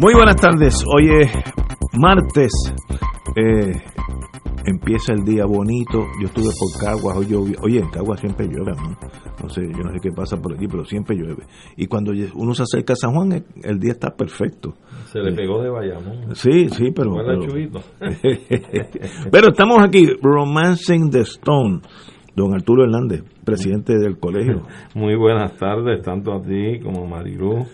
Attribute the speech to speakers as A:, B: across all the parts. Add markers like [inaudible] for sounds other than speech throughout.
A: Muy buenas tardes, hoy es martes, eh, empieza el día bonito, yo estuve por Caguas, hoy oye, en Caguas siempre llueve, ¿no? no sé, yo no sé qué pasa por aquí, pero siempre llueve. Y cuando uno se acerca a San Juan, el, el día está perfecto.
B: Se le pegó de Bayamón.
A: Sí, sí, pero... Pero,
B: chubito. [laughs] [laughs]
A: pero estamos aquí, Romancing the Stone, don Arturo Hernández, presidente del colegio.
B: Muy buenas tardes, tanto a ti como a Marilú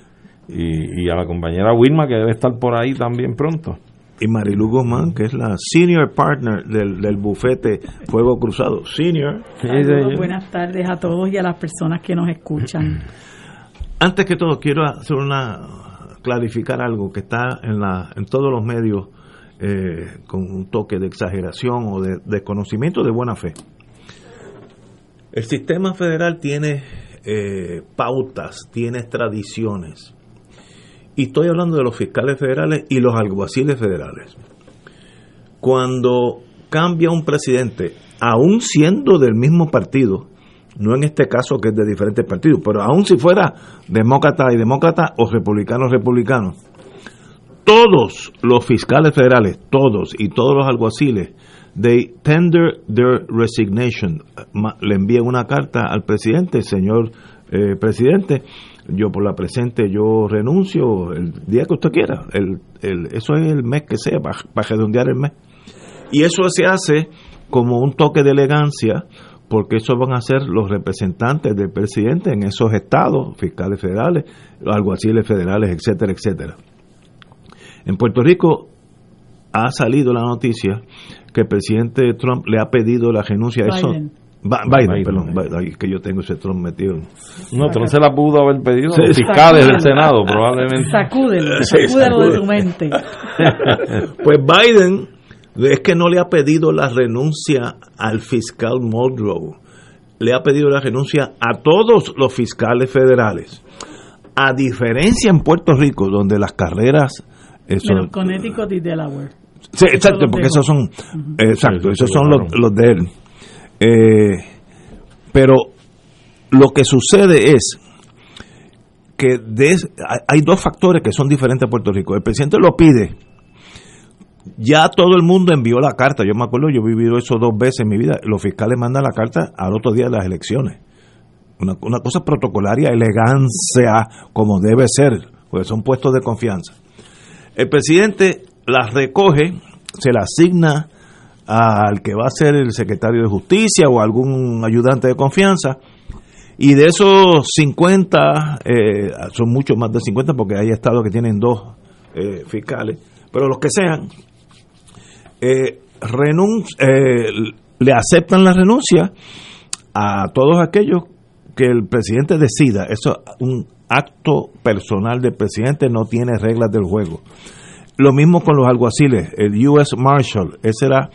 B: y, y a la compañera Wilma, que debe estar por ahí también pronto.
A: y Marilu Guzmán, que es la senior partner del, del bufete Fuego Cruzado. Senior.
C: Saludos, buenas tardes a todos y a las personas que nos escuchan. [clears throat]
A: Antes que todo, quiero hacer una clarificar algo que está en, la, en todos los medios eh, con un toque de exageración o de desconocimiento de buena fe. El sistema federal tiene eh, pautas, tiene tradiciones. Y estoy hablando de los fiscales federales y los alguaciles federales. Cuando cambia un presidente, aún siendo del mismo partido, no en este caso que es de diferentes partidos, pero aún si fuera demócrata y demócrata o republicanos republicanos, todos los fiscales federales, todos y todos los alguaciles, they tender their resignation, le envían una carta al presidente, señor eh, presidente, yo por la presente yo renuncio el día que usted quiera, el, el- eso es el mes que sea, para, redondear el mes. Y eso se hace como un toque de elegancia, porque eso van a ser los representantes del presidente en esos estados, fiscales federales, alguaciles federales, etcétera, etcétera. En Puerto Rico ha salido la noticia que el presidente Trump le ha pedido la renuncia a eso.
C: Biden,
A: Biden. perdón, Biden, que yo tengo ese Trump metido.
B: No, no se la pudo haber pedido a los fiscales del Senado, probablemente. [laughs]
C: Sacúdelo,
A: Sí,
C: sacúdelo de tu mente. [laughs]
A: Pues Biden es que no le ha pedido la renuncia al fiscal Muldrow, le ha pedido la renuncia a todos los fiscales federales. A diferencia en Puerto Rico, donde las carreras... eso-
C: Menos Connecticut y Delaware.
A: Sí, exacto, porque esos son, exacto,
B: Sí, sí,
A: esos
B: sí,
A: son
B: claro.
A: los, los de él. Eh, pero lo que sucede es que hay dos factores que son diferentes a Puerto Rico. El presidente lo pide. Ya todo el mundo envió la carta. Yo me acuerdo, yo he vivido eso dos veces en mi vida. Los fiscales mandan la carta al otro día de las elecciones. Una, una cosa protocolaria, elegancia, como debe ser, porque son puestos de confianza. El presidente las recoge, se las asigna al que va a ser el secretario de justicia o algún ayudante de confianza. Y de esos 50, eh, son muchos más de 50 porque hay estados que tienen dos eh, fiscales, pero los que sean, eh, eh, le aceptan la renuncia a todos aquellos que el presidente decida. Eso es un acto personal del presidente, no tiene reglas del juego. Lo mismo con los alguaciles. El U.S. Marshal, ese era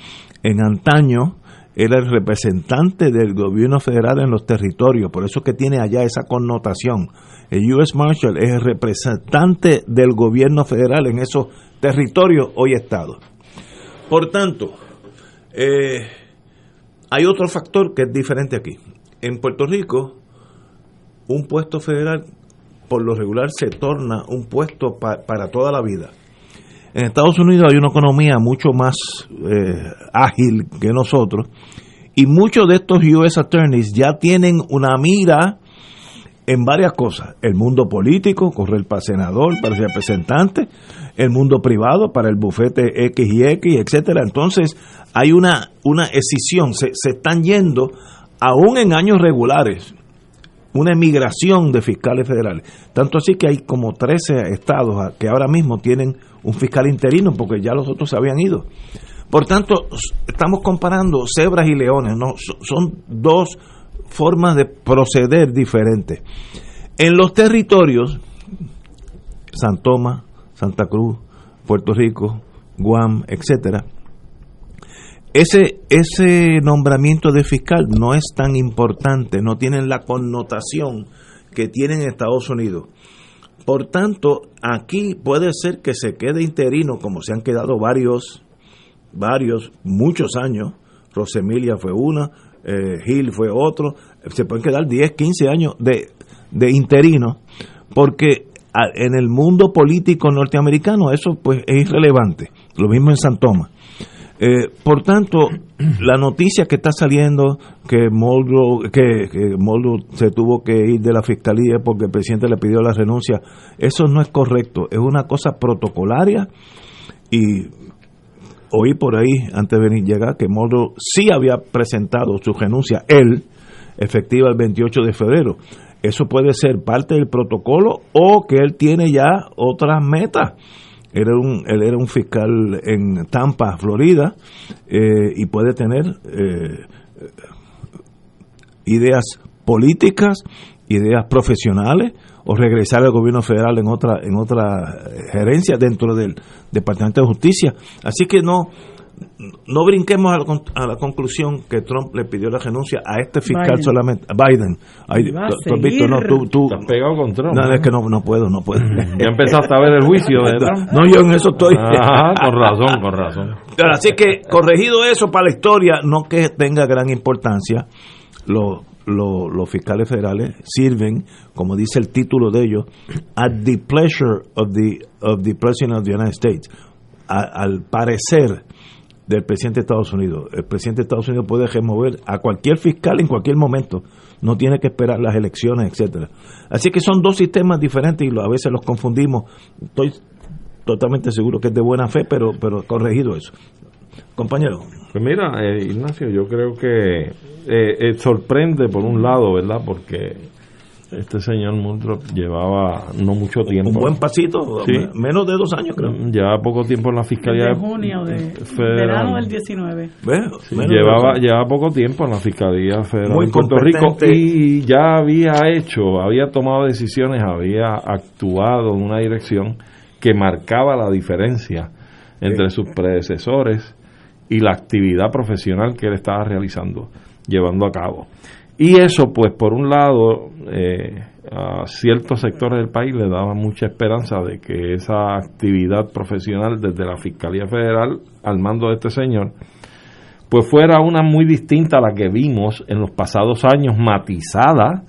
A: en antaño, era el representante del gobierno federal en los territorios, por eso es que tiene allá esa connotación. El U.S. Marshal es el representante del gobierno federal en esos territorios hoy estados. Por tanto, eh, hay otro factor que es diferente aquí. En Puerto Rico, un puesto federal por lo regular se torna un puesto pa- para toda la vida. En Estados Unidos hay una economía mucho más eh, ágil que nosotros y muchos de estos US attorneys ya tienen una mira en varias cosas. El mundo político, correr para senador, para representante, el mundo privado, para el bufete X y X, etcétera. Entonces, hay una, una escisión, se, se están yendo, aún en años regulares, una emigración de fiscales federales. Tanto así que hay como 13 estados que ahora mismo tienen un fiscal interino porque ya los otros se habían ido. Por tanto, estamos comparando cebras y leones, no, So- son dos formas de proceder diferentes. En los territorios, San Tomás, Santa Cruz, Puerto Rico, Guam, etcétera, ese, ese nombramiento de fiscal no es tan importante, no tienen la connotación que tienen en Estados Unidos. Por tanto, aquí puede ser que se quede interino, como se han quedado varios, varios, muchos años. Rosemilia fue una, eh, Gil fue otro. Se pueden quedar 10, 15 años de, de interino, porque en el mundo político norteamericano eso pues es irrelevante. Lo mismo en San Tomás. Eh, por tanto, la noticia que está saliendo que Moldo que, que se tuvo que ir de la fiscalía porque el presidente le pidió la renuncia, eso no es correcto, es una cosa protocolaria y oí por ahí antes de venir llegar que Moldo sí había presentado su renuncia él efectiva el 28 de febrero. Eso puede ser parte del protocolo o que él tiene ya otras metas era un, él era un fiscal en Tampa, Florida, eh, y puede tener eh, ideas políticas, ideas profesionales, o regresar al gobierno federal en otra, en otra gerencia dentro del Departamento de Justicia. Así que no, no brinquemos a la, conclusión que Trump le pidió la renuncia a este fiscal solamente, a Biden.
B: tú, has visto, no, tú, tú ¿Te has pegado con Trump.
A: No, es que no, no puedo, no puedo. [laughs]
B: ya empezaste a ver el juicio [laughs] de Trump.
A: No, yo en eso estoy.
B: Ajá, con razón, con razón.
A: así que, corregido eso para la historia, no que tenga gran importancia, los los fiscales federales sirven, como dice el título de ellos, at the pleasure of the, of the President of the United States, al parecer del presidente de Estados Unidos. El presidente de Estados Unidos puede remover a cualquier fiscal en cualquier momento, no tiene que esperar las elecciones, etcétera. Así que son dos sistemas diferentes y a veces los confundimos. Estoy totalmente seguro que es de buena fe, pero pero corregido eso. Compañero.
B: Pues mira, eh, Ignacio, yo creo que eh, eh, sorprende por un lado, ¿verdad? Porque este señor Muldrop llevaba no mucho tiempo.
A: Un buen pasito, menos de dos años creo.
B: Llevaba poco tiempo en la fiscalía.
C: De junio, de verano del 19.
B: llevaba, llevaba poco tiempo en la fiscalía federal de Puerto Rico y ya había hecho, había tomado decisiones, había actuado en una dirección que marcaba la diferencia entre sus predecesores y la actividad profesional que él estaba realizando, llevando a cabo. Y eso, pues, por un lado, eh, a ciertos sectores del país le daba mucha esperanza de que esa actividad profesional desde la Fiscalía Federal al mando de este señor, pues fuera una muy distinta a la que vimos en los pasados años, matizada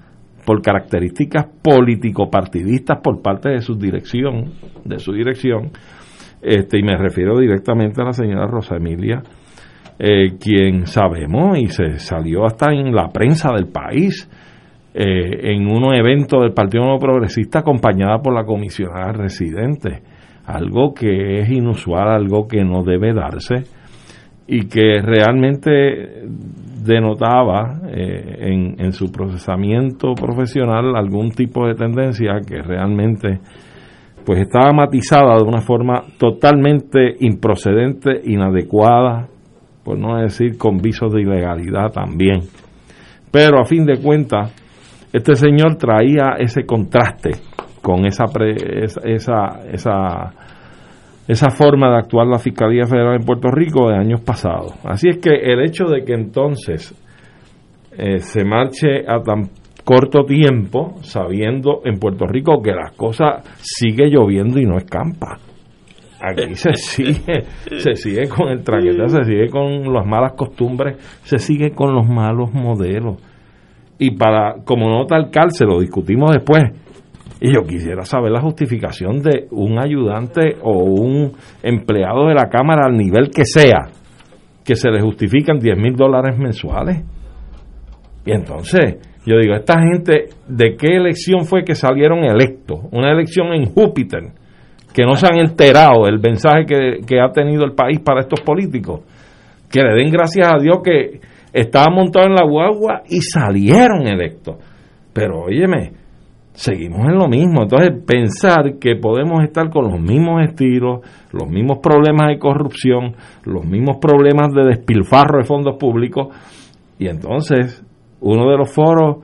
B: por características político-partidistas por parte de su dirección, de su dirección, este, y me refiero directamente a la señora Rosa Emilia eh, quien sabemos y se salió hasta en la prensa del país eh, en un evento del Partido Nuevo Progresista acompañada por la comisionada residente, algo que es inusual, algo que no debe darse y que realmente denotaba eh, en, en, su procesamiento profesional algún tipo de tendencia que realmente pues estaba matizada de una forma totalmente improcedente, inadecuada, por no decir con visos de ilegalidad también. Pero a fin de cuentas, este señor traía ese contraste con esa, esa, esa, esa forma de actuar la Fiscalía Federal en Puerto Rico de años pasados. Así es que el hecho de que entonces eh, se marche a tan corto tiempo, sabiendo en Puerto Rico que las cosas sigue lloviendo y no escampa aquí se [laughs] sigue, se sigue con el traquete, se sigue con las malas costumbres, se sigue con los malos modelos. Y para, como nota alcalde, lo discutimos después. Y yo quisiera saber la justificación de un ayudante o un empleado de la Cámara, al nivel que sea, que se le justifican 10 mil dólares mensuales. Y entonces, yo digo, esta gente, ¿de qué elección fue que salieron electos? Una elección en Júpiter que no se han enterado del mensaje que, ha tenido el país para estos políticos, que le den gracias a Dios que estaban montados en la guagua y salieron electos. Pero óyeme, seguimos en lo mismo. Entonces, pensar que podemos estar con los mismos estilos, los mismos problemas de corrupción, los mismos problemas de despilfarro de fondos públicos, y entonces uno de los foros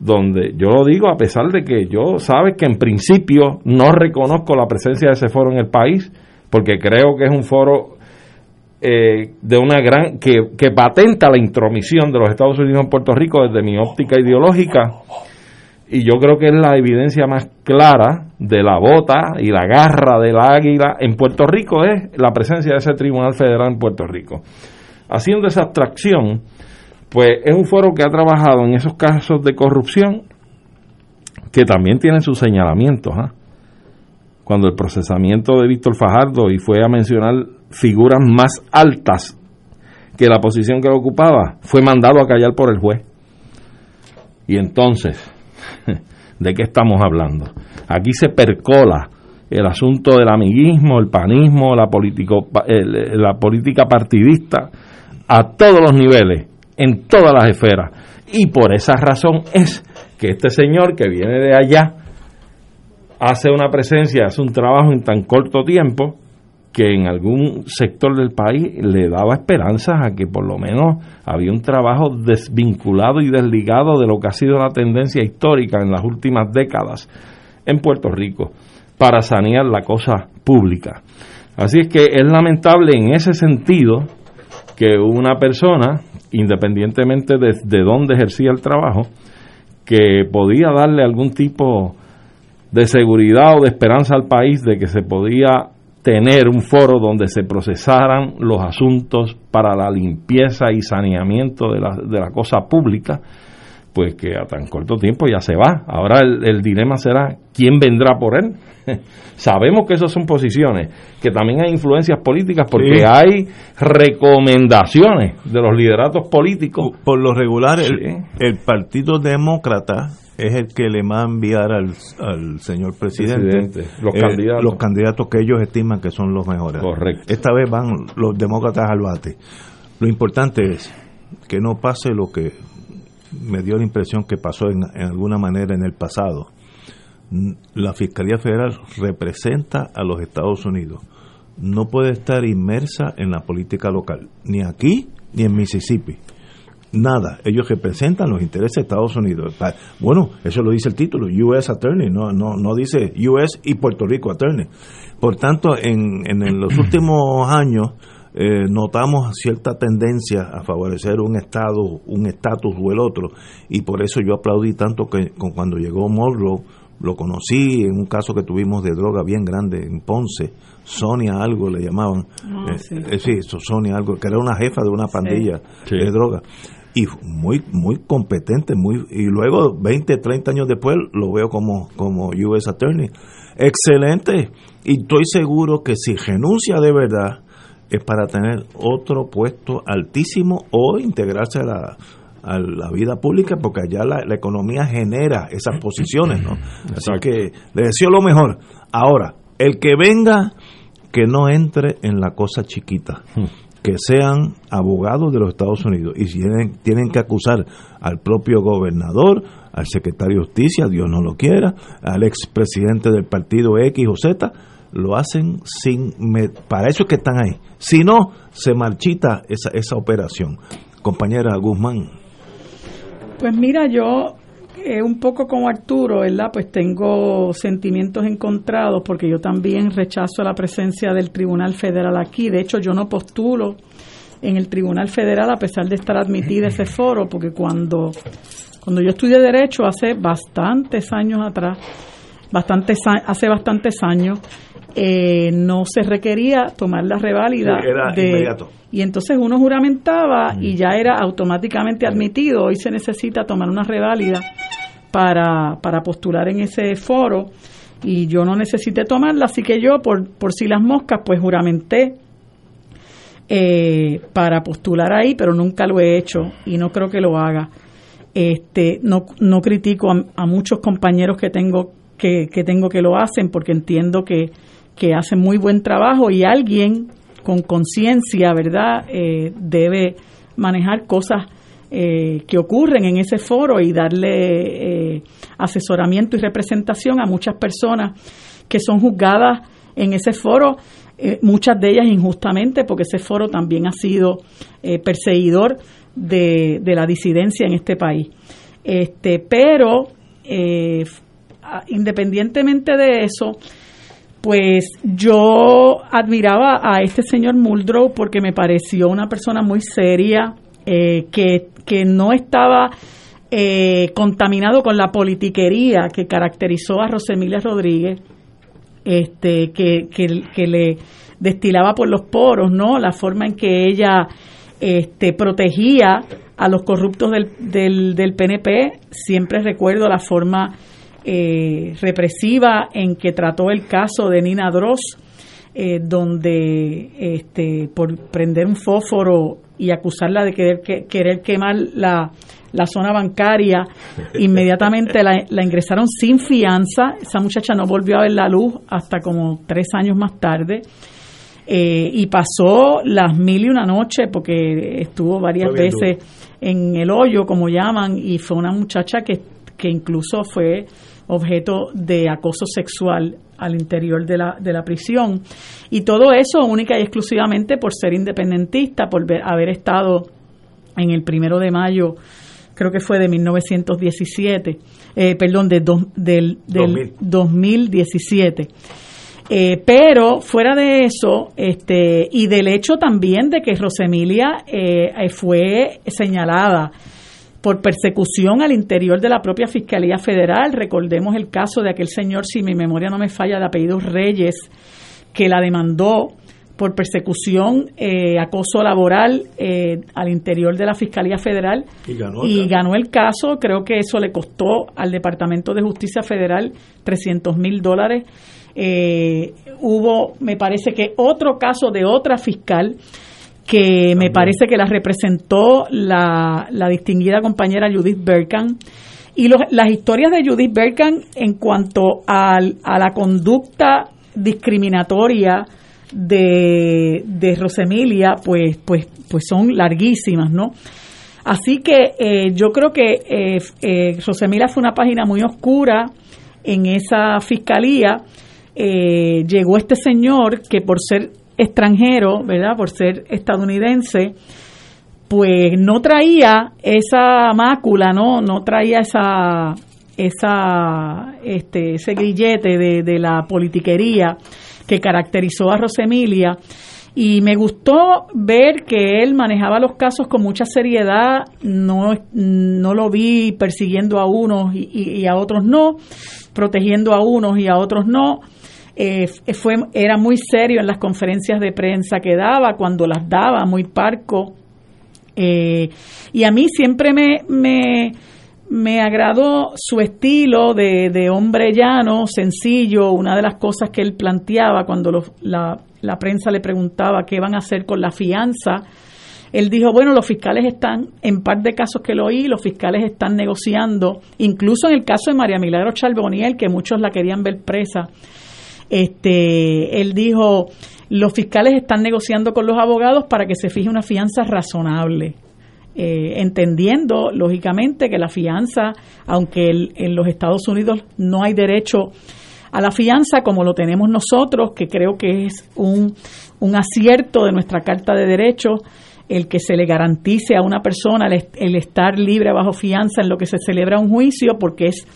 B: donde yo lo digo a pesar de que yo sabes que en principio no reconozco la presencia de ese foro en el país, porque creo que es un foro eh, de una gran que, que patenta la intromisión de los Estados Unidos en Puerto Rico desde mi óptica ideológica y yo creo que es la evidencia más clara de la bota y la garra del águila en Puerto Rico es la presencia de ese Tribunal Federal en Puerto Rico. Haciendo esa abstracción, pues es un foro que ha trabajado en esos casos de corrupción que también tienen sus señalamientos. ¿ah? Cuando el procesamiento de Víctor Fajardo y fue a mencionar figuras más altas que la posición que ocupaba, fue mandado a callar por el juez. Y entonces, [laughs] ¿de qué estamos hablando? Aquí se percola el asunto del amiguismo, el panismo, la, la política partidista a todos los niveles en todas las esferas. Y por esa razón es que este señor que viene de allá hace una presencia, hace un trabajo en tan corto tiempo que en algún sector del país le daba esperanzas a que por lo menos había un trabajo desvinculado y desligado de lo que ha sido la tendencia histórica en las últimas décadas en Puerto Rico para sanear la cosa pública. Así es que es lamentable en ese sentido que una persona independientemente de, de dónde ejercía el trabajo, que podía darle algún tipo de seguridad o de esperanza al país de que se podía tener un foro donde se procesaran los asuntos para la limpieza y saneamiento de de la cosa pública, pues que a tan corto tiempo ya se va. Ahora el, dilema será quién vendrá por él. [laughs] Sabemos que esas son posiciones, que también hay influencias políticas porque hay recomendaciones de los lideratos políticos.
A: Por, lo regular, el, Partido Demócrata es el que le va a enviar al, señor presidente,
B: los, eh, candidatos.
A: los candidatos que ellos estiman que son los mejores.
B: Correcto.
A: Esta vez van los demócratas al bate. Lo importante es que no pase lo que me dio la impresión que pasó en, alguna manera en el pasado. La Fiscalía Federal representa a los Estados Unidos. No puede estar inmersa en la política local, ni aquí ni en Mississippi. Nada, ellos representan los intereses de Estados Unidos. Bueno, eso lo dice el título, US Attorney, no, no, no dice US y Puerto Rico Attorney. Por tanto, en, en los últimos años, eh, notamos cierta tendencia a favorecer un estado, un estatus o el otro, y por eso yo aplaudí tanto que cuando llegó Morrow, lo conocí en un caso que tuvimos de droga bien grande en Ponce, Sonia algo le llamaban,
C: ah,
A: eh, sí. Eh, Sonia algo, que era una jefa de una pandilla de droga. Y muy muy competente muy y luego 20 30 años después lo veo como como US Attorney. Excelente. Y estoy seguro que si renuncia de verdad es para tener otro puesto altísimo o integrarse a la, a la vida pública porque allá la, economía genera esas posiciones, ¿no? Así que le deseo lo mejor. Ahora, el que venga, que no entre en la cosa chiquita. Hmm. Que sean abogados de los Estados Unidos y si tienen, tienen que acusar al propio gobernador, al secretario de Justicia, Dios no lo quiera, al expresidente del partido X o Z, lo hacen sin para eso es que están ahí. Si no se marchita esa, esa operación. Compañera Guzmán.
C: Pues mira yo eh, un poco como Arturo verdad pues tengo sentimientos encontrados porque yo también rechazo la presencia del Tribunal Federal aquí. De hecho yo no postulo en el Tribunal Federal a pesar de estar admitida ese [clears throat] foro porque cuando cuando yo estudié derecho hace bastantes años atrás bastantes hace bastantes años eh, no se requería tomar la reválida. de, Y entonces uno juramentaba y ya era automáticamente admitido. Hoy se necesita tomar una reválida para, para postular en ese foro y yo no necesité tomarla, así que yo, por, por si las moscas, pues juramenté eh, para postular ahí, pero nunca lo he hecho y no creo que lo haga. Este, no, no critico a, a muchos compañeros que tengo que, que tengo que lo hacen porque entiendo que que hace muy buen trabajo y alguien con conciencia, ¿verdad?, eh, debe manejar cosas eh, que ocurren en ese foro y darle eh, asesoramiento y representación a muchas personas que son juzgadas en ese foro, muchas de ellas injustamente, porque ese foro también ha sido perseguidor de, de, la disidencia en este país. Este, pero independientemente de eso, pues yo admiraba a este señor Muldrow porque me pareció una persona muy seria, eh, que, que no estaba eh, contaminado con la politiquería que caracterizó a Rosemilia Rodríguez, este, que, que, le destilaba por los poros, ¿no? La forma en que ella este, protegía a los corruptos del, del, del PNP. Siempre recuerdo la forma eh, represiva en que trató el caso de Nina Dross, eh, donde este, por prender un fósforo y acusarla de querer, querer quemar la, la zona bancaria, [laughs] inmediatamente la, la, ingresaron sin fianza. Esa muchacha no volvió a ver la luz hasta como tres años más tarde. Eh, y pasó las mil y una noche porque estuvo varias veces en el hoyo, como llaman, y fue una muchacha que, que incluso fue objeto de acoso sexual al interior de la, de la prisión. Y todo eso única y exclusivamente por ser independentista, por haber estado en el primero de mayo, creo que fue de 1917, eh, perdón, de del, del 2017. Eh, pero fuera de eso, este, y del hecho también de que Rosemilia eh, fue señalada por persecución al interior de la propia Fiscalía Federal. Recordemos el caso de aquel señor, si mi memoria no me falla, de apellido Reyes, que la demandó por persecución, eh, acoso laboral eh, al interior de la Fiscalía Federal y, ganó, el caso. Creo que eso le costó al Departamento de Justicia Federal 300 mil dólares. Eh, hubo, me parece que otro caso de otra fiscal que me parece que la representó la, distinguida compañera Judith Berkan. Y las historias de Judith Berkan en cuanto a la conducta discriminatoria de, de Rosemilia, pues, pues, pues son larguísimas, ¿no? Así que eh, yo creo que eh, eh, Rosemilia fue una página muy oscura en esa fiscalía. llegó este señor que por ser extranjero, ¿verdad? Por ser estadounidense, pues no traía esa mácula, ¿no? No traía esa, esa, este, ese grillete de, de la politiquería que caracterizó a Rosemilia. Y me gustó ver que él manejaba los casos con mucha seriedad, no, no lo vi persiguiendo a unos y, y a otros no, protegiendo a unos y a otros no eh, fue, era muy serio en las conferencias de prensa que daba, cuando las daba, muy parco. Eh, y a mí siempre me, me, me agradó su estilo de, de, hombre llano, sencillo. Una de las cosas que él planteaba cuando la, la prensa le preguntaba qué van a hacer con la fianza, él dijo, bueno, los fiscales están, en par de casos que lo oí, los fiscales están negociando, incluso en el caso de María Milagro Charboniel, que muchos la querían ver presa, este, él dijo, los fiscales están negociando con los abogados para que se fije una fianza razonable. Eh, entendiendo, lógicamente, que la fianza, aunque en los Estados Unidos no hay derecho a la fianza como lo tenemos nosotros, que creo que es un, un acierto de nuestra Carta de Derechos, el que se le garantice a una persona el, el, estar libre bajo fianza en lo que se celebra un juicio, porque es,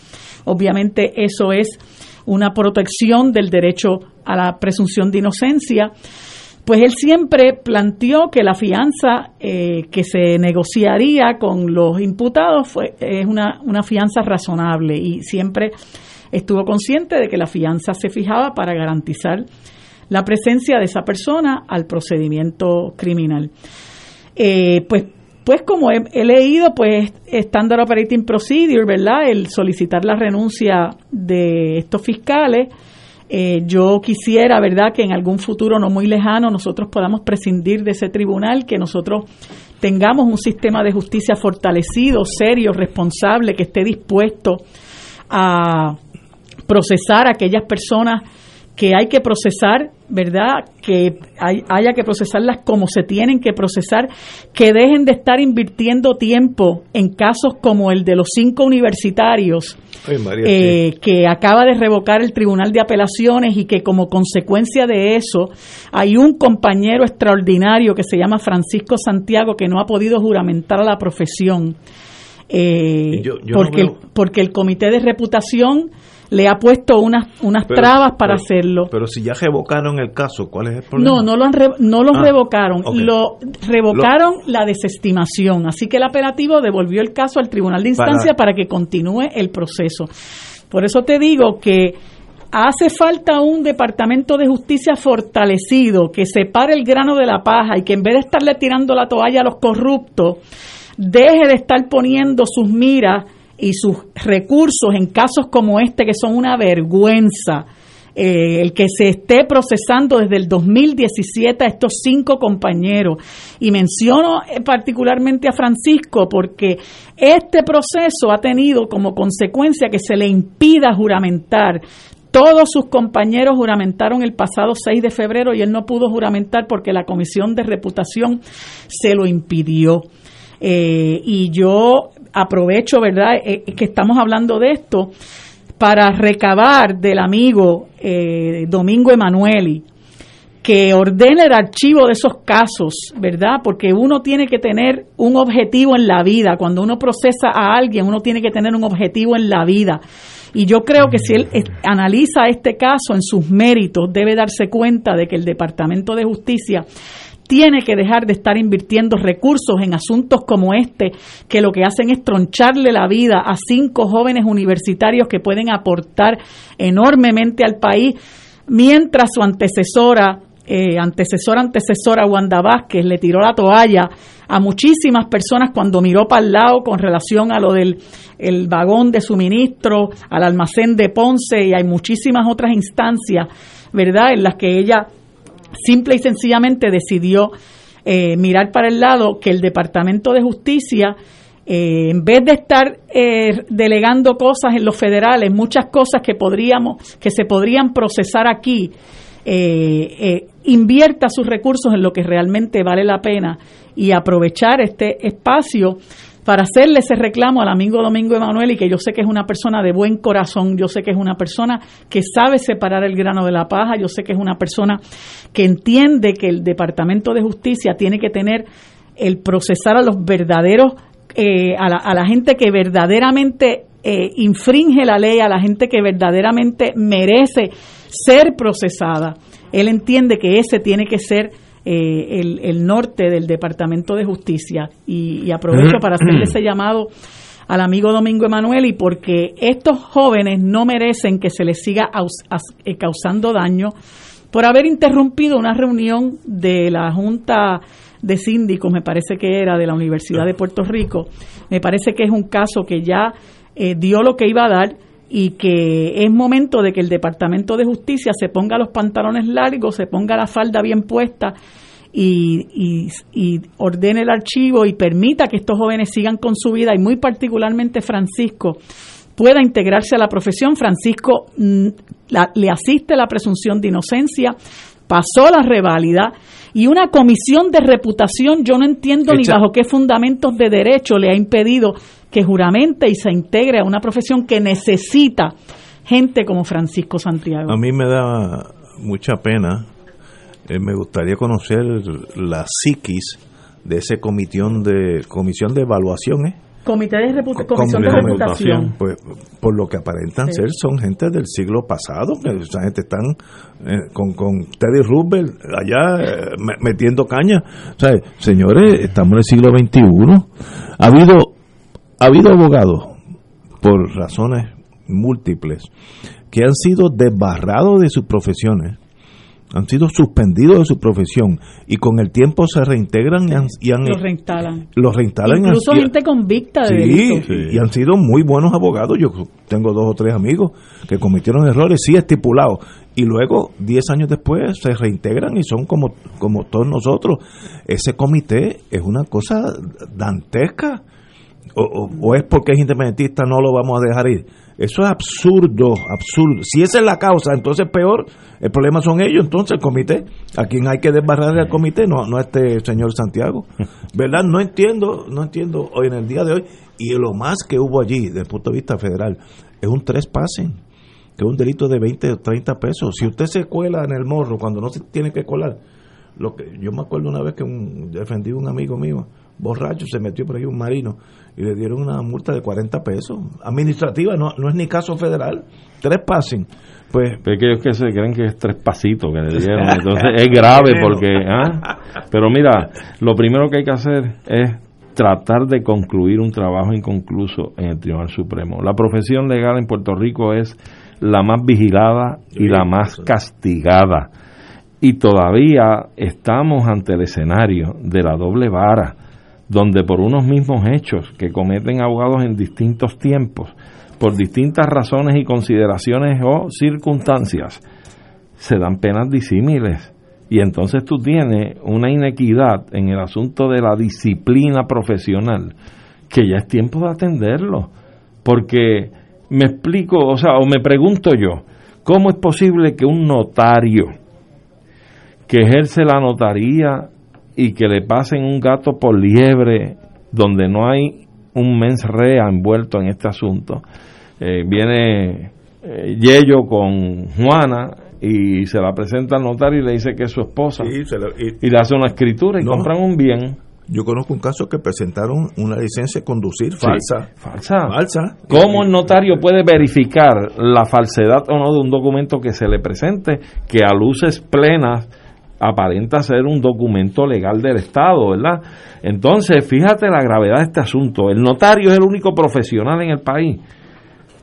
C: obviamente, eso es una protección del derecho a la presunción de inocencia, pues él siempre planteó que la fianza eh, que se negociaría con los imputados fue, es una, una fianza razonable y siempre estuvo consciente de que la fianza se fijaba para garantizar la presencia de esa persona al procedimiento criminal. Eh, pues pues como he, leído, pues Standard Operating Procedure, ¿verdad? El solicitar la renuncia de estos fiscales. Eh, yo quisiera, ¿verdad?, que en algún futuro no muy lejano nosotros podamos prescindir de ese tribunal, que nosotros tengamos un sistema de justicia fortalecido, serio, responsable, que esté dispuesto a procesar a aquellas personas que hay que procesar, ¿verdad? Que haya que procesarlas como se tienen que procesar, que dejen de estar invirtiendo tiempo en casos como el de los cinco universitarios eh, que acaba de revocar el Tribunal de Apelaciones y que como consecuencia de eso hay un compañero extraordinario que se llama Francisco Santiago que no ha podido juramentar a la profesión eh, porque, porque el comité de reputación le ha puesto unas, unas trabas para hacerlo.
A: Pero si ya revocaron el caso, ¿cuál es el problema?
C: No, no lo, han no lo ah, revocaron, lo revocaron la desestimación, así que el apelativo devolvió el caso al tribunal de instancia para, que continúe el proceso. Por eso te digo que hace falta un departamento de justicia fortalecido que separe el grano de la paja y que en vez de estarle tirando la toalla a los corruptos, deje de estar poniendo sus miras y sus recursos en casos como este que son una vergüenza. Eh, el que se esté procesando desde el 2017 a estos cinco compañeros. Y menciono eh, particularmente a Francisco porque este proceso ha tenido como consecuencia que se le impida juramentar. Todos sus compañeros juramentaron el pasado 6 de febrero y él no pudo juramentar porque la Comisión de Reputación se lo impidió. Eh, y yo aprovecho, ¿verdad?, eh, que estamos hablando de esto para recabar del amigo eh, Domingo Emanueli que ordene el archivo de esos casos, ¿verdad? Porque uno tiene que tener un objetivo en la vida. Cuando uno procesa a alguien, uno tiene que tener un objetivo en la vida. Y yo creo que si él analiza este caso en sus méritos, debe darse cuenta de que el Departamento de Justicia tiene que dejar de estar invirtiendo recursos en asuntos como este, que lo que hacen es troncharle la vida a cinco jóvenes universitarios que pueden aportar enormemente al país, mientras su antecesora, eh, antecesora, antecesora Wanda Vázquez le tiró la toalla a muchísimas personas cuando miró para el lado con relación a lo del el vagón de suministro, al almacén de Ponce y hay muchísimas otras instancias, ¿verdad?, en las que ella simple y sencillamente decidió eh, mirar para el lado que el Departamento de Justicia, eh, en vez de estar eh, delegando cosas en los federales, muchas cosas que podríamos, que se podrían procesar aquí, invierta sus recursos en lo que realmente vale la pena y aprovechar este espacio para hacerle ese reclamo al amigo Domingo Emanuel y que yo sé que es una persona de buen corazón, yo sé que es una persona que sabe separar el grano de la paja, yo sé que es una persona que entiende que el Departamento de Justicia tiene que tener el procesar a los verdaderos, eh, a, la, gente que verdaderamente eh, infringe la ley, a la gente que verdaderamente merece ser procesada. Él entiende que ese tiene que ser eh, el, norte del Departamento de Justicia. Y, aprovecho para hacerle ese llamado al amigo Domingo Emanuel y porque estos jóvenes no merecen que se les siga eh, causando daño por haber interrumpido una reunión de la Junta de Síndicos, me parece que era de la Universidad de Puerto Rico. Me parece que es un caso que ya eh, dio lo que iba a dar y que es momento de que el Departamento de Justicia se ponga los pantalones largos, se ponga la falda bien puesta y, y, ordene el archivo y permita que estos jóvenes sigan con su vida y muy particularmente Francisco pueda integrarse a la profesión. Francisco mm, le asiste la presunción de inocencia, pasó la reválida y una comisión de reputación, yo no entiendo ni bajo qué fundamentos de derecho le ha impedido que juramente y se integre a una profesión que necesita gente como Francisco Santiago.
A: A mí me da mucha pena, eh, me gustaría conocer la psiquis de ese comisión de comisión de evaluación, ¿eh?
C: Comité de Comisión de Reputación.
A: Pues, por lo que aparentan ser, son gente del siglo pasado, que esa gente están eh, con, con Teddy Roosevelt allá metiendo caña. O sea, señores, estamos en el siglo XXI. Ha habido ha habido abogados, por razones múltiples, que han sido desbarrados de sus profesiones, han sido suspendidos de su profesión y con el tiempo se reintegran y han,
C: los reinstalan.
A: Los reinstalan.
C: Incluso gente convicta de
A: sí, y han sido muy buenos abogados. Yo tengo dos o tres amigos que cometieron errores, sí estipulados, y luego, diez años después, se reintegran y son como, como todos nosotros. Ese comité es una cosa dantesca o, es porque es independentista, no lo vamos a dejar ir. Eso es absurdo, absurdo. Si esa es la causa, entonces peor, el problema son ellos, entonces el comité, a quien hay que desbarrar al comité, no, no este señor Santiago. [laughs] ¿Verdad? No entiendo, no entiendo hoy en el día de hoy, y lo más que hubo allí, desde el punto de vista federal, es un trespassing, que es un delito de 20 o 30 pesos. Si usted se cuela en el morro cuando no se tiene que colar, lo que yo me acuerdo una vez que un, defendí un amigo mío, borracho, se metió por ahí un marino y le dieron una multa de 40 pesos. Administrativa, no, no es ni caso federal. Tres passing. Pues,
B: ellos que se creen que es tres pasitos que le dieron. Entonces es grave [laughs] porque. ¿ah? Pero mira, lo primero que hay que hacer es tratar de concluir un trabajo inconcluso en el Tribunal Supremo. La profesión legal en Puerto Rico es la más vigilada y la más castigada. Y todavía estamos ante el escenario de la doble vara, donde por unos mismos hechos que cometen abogados en distintos tiempos, por distintas razones y consideraciones o circunstancias, se dan penas disímiles. Y entonces tú tienes una inequidad en el asunto de la disciplina profesional, que ya es tiempo de atenderlo. Porque me explico, o sea, o me pregunto yo, ¿cómo es posible que un notario que ejerce la notaría y que le pasen un gato por liebre donde no hay un mens rea envuelto en este asunto, eh, viene eh, Yello con Juana y se la presenta al notario y le dice que es su esposa y, le hace una escritura y compran un bien
A: yo conozco un caso que presentaron una licencia de conducir falsa.
B: falsa. Falsa. ¿Cómo el notario puede verificar la falsedad o no de un documento que se le presente que a luces plenas aparenta ser un documento legal del Estado, ¿verdad? Entonces, fíjate la gravedad de este asunto. El notario es el único profesional en el país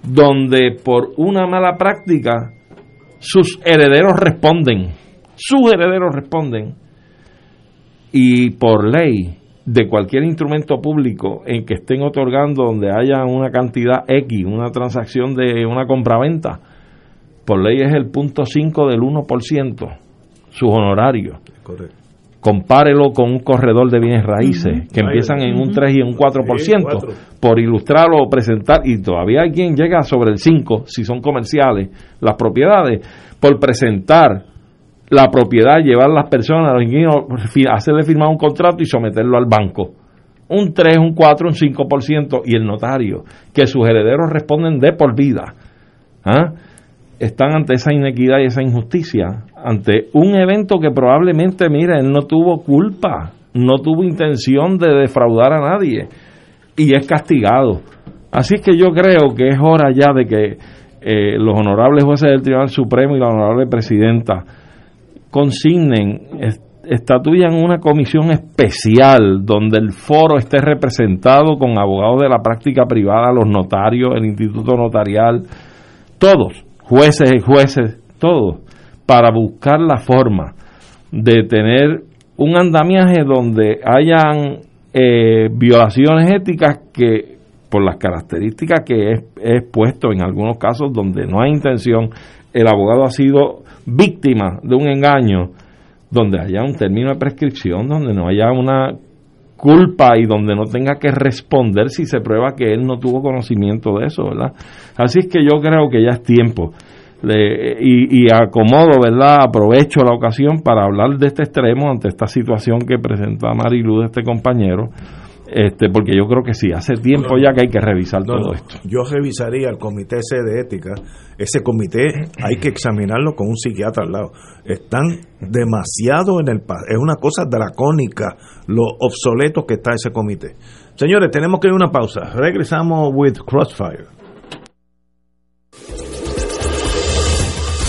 B: donde por una mala práctica sus herederos responden. Sus herederos responden y por ley de cualquier instrumento público en que estén otorgando donde haya una cantidad X, una transacción de una compraventa, por ley es el punto 5 del 1%, sus honorarios. Correcto. Compárelo con un corredor de bienes raíces que empiezan en un 3 y un 4%, por ilustrarlo o presentar, y todavía hay quien llega sobre el 5, si son comerciales, las propiedades, por presentar la propiedad, llevar a las personas, a los inquilinos, hacerle firmar un contrato y someterlo al banco. Un 3, un 4, un 5% y el notario, que sus herederos responden de por vida. ¿ah? Están ante esa inequidad y esa injusticia, ante un evento que probablemente, mire, él no tuvo culpa, no tuvo intención de defraudar a nadie y es castigado. Así que yo creo que es hora ya de que eh, los honorables jueces del Tribunal Supremo y la honorable presidenta consignen, estatuyan una comisión especial donde el foro esté representado con abogados de la práctica privada, los notarios, el instituto notarial, todos, jueces y jueces, todos, para buscar la forma de tener un andamiaje donde hayan eh, violaciones éticas que por las características que es, es puesto en algunos casos donde no hay intención, el abogado ha sido víctima de un engaño, donde haya un término de prescripción, donde no haya una culpa y donde no tenga que responder si se prueba que él no tuvo conocimiento de eso, ¿verdad? Así es que yo creo que ya es tiempo. Y, y, acomodo, ¿verdad? Aprovecho la ocasión para hablar de este extremo ante esta situación que presenta Marilu, este compañero, este, porque yo creo que sí, hace tiempo ya que hay que revisar todo esto.
A: Yo revisaría el comité ese de ética, ese comité hay que examinarlo con un psiquiatra al lado. Están demasiado en el es una cosa dracónica lo obsoleto que está ese comité. Señores, tenemos que ir a una pausa. Regresamos with Crossfire.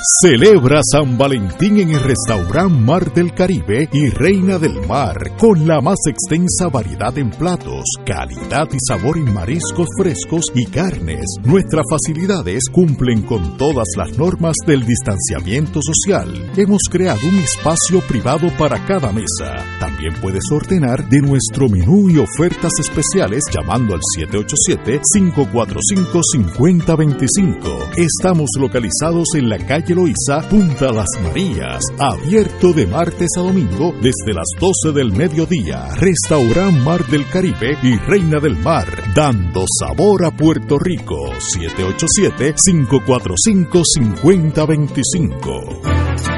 D: Celebra San Valentín en el restaurante Mar del Caribe y Reina del Mar, con la más extensa variedad en platos, calidad y sabor en mariscos frescos y carnes. Nuestras facilidades cumplen con todas las normas del distanciamiento social. Hemos creado un espacio privado para cada mesa. También puedes ordenar de nuestro menú y ofertas especiales llamando al 787-545-5025. Estamos localizados en la calle Loiza, Punta Las Marías, abierto de martes a domingo desde las 12 del mediodía. Restaurant Mar del Caribe y Reina del Mar, dando sabor a Puerto Rico. 787-545-5025.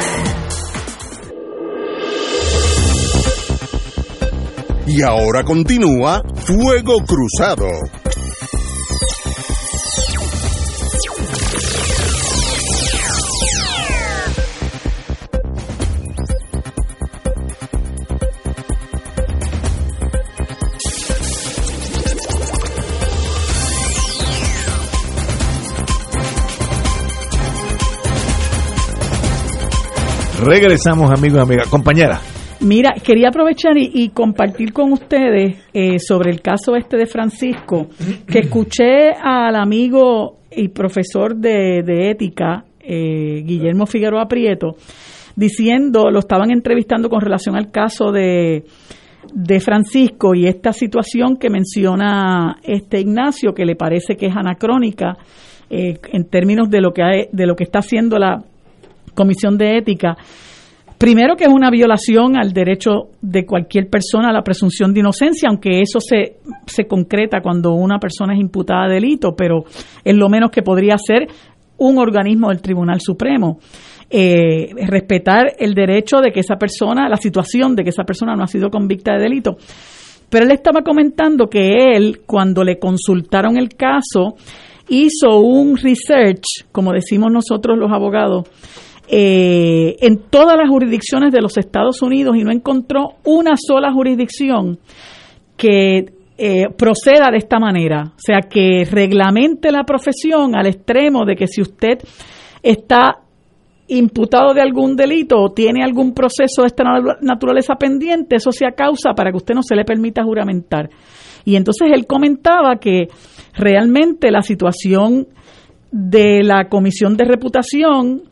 E: Y ahora continúa Fuego Cruzado.
A: Regresamos, amigos y amigas. Compañera.
C: Mira, quería aprovechar y, compartir con ustedes eh, sobre el caso este de Francisco, que escuché al amigo y profesor de, ética, eh, Guillermo Figueroa Prieto, diciendo, lo estaban entrevistando con relación al caso de, de Francisco y esta situación que menciona este Ignacio, que le parece que es anacrónica eh, en términos de lo que de lo que está haciendo la Comisión de Ética Primero que es una violación al derecho de cualquier persona a la presunción de inocencia, aunque eso se, se concreta cuando una persona es imputada de delito, pero es lo menos que podría hacer un organismo del Tribunal Supremo. Eh, respetar el derecho de que esa persona, la situación de que esa persona no ha sido convicta de delito. Pero él estaba comentando que él, cuando le consultaron el caso, hizo un research, como decimos nosotros los abogados, eh, en todas las jurisdicciones de los Estados Unidos y no encontró una sola jurisdicción que eh, proceda de esta manera, o sea, que reglamente la profesión al extremo de que si usted está imputado de algún delito o tiene algún proceso de esta naturaleza pendiente, eso sea causa para que usted no se le permita juramentar. Y entonces él comentaba que realmente la situación de la comisión de reputación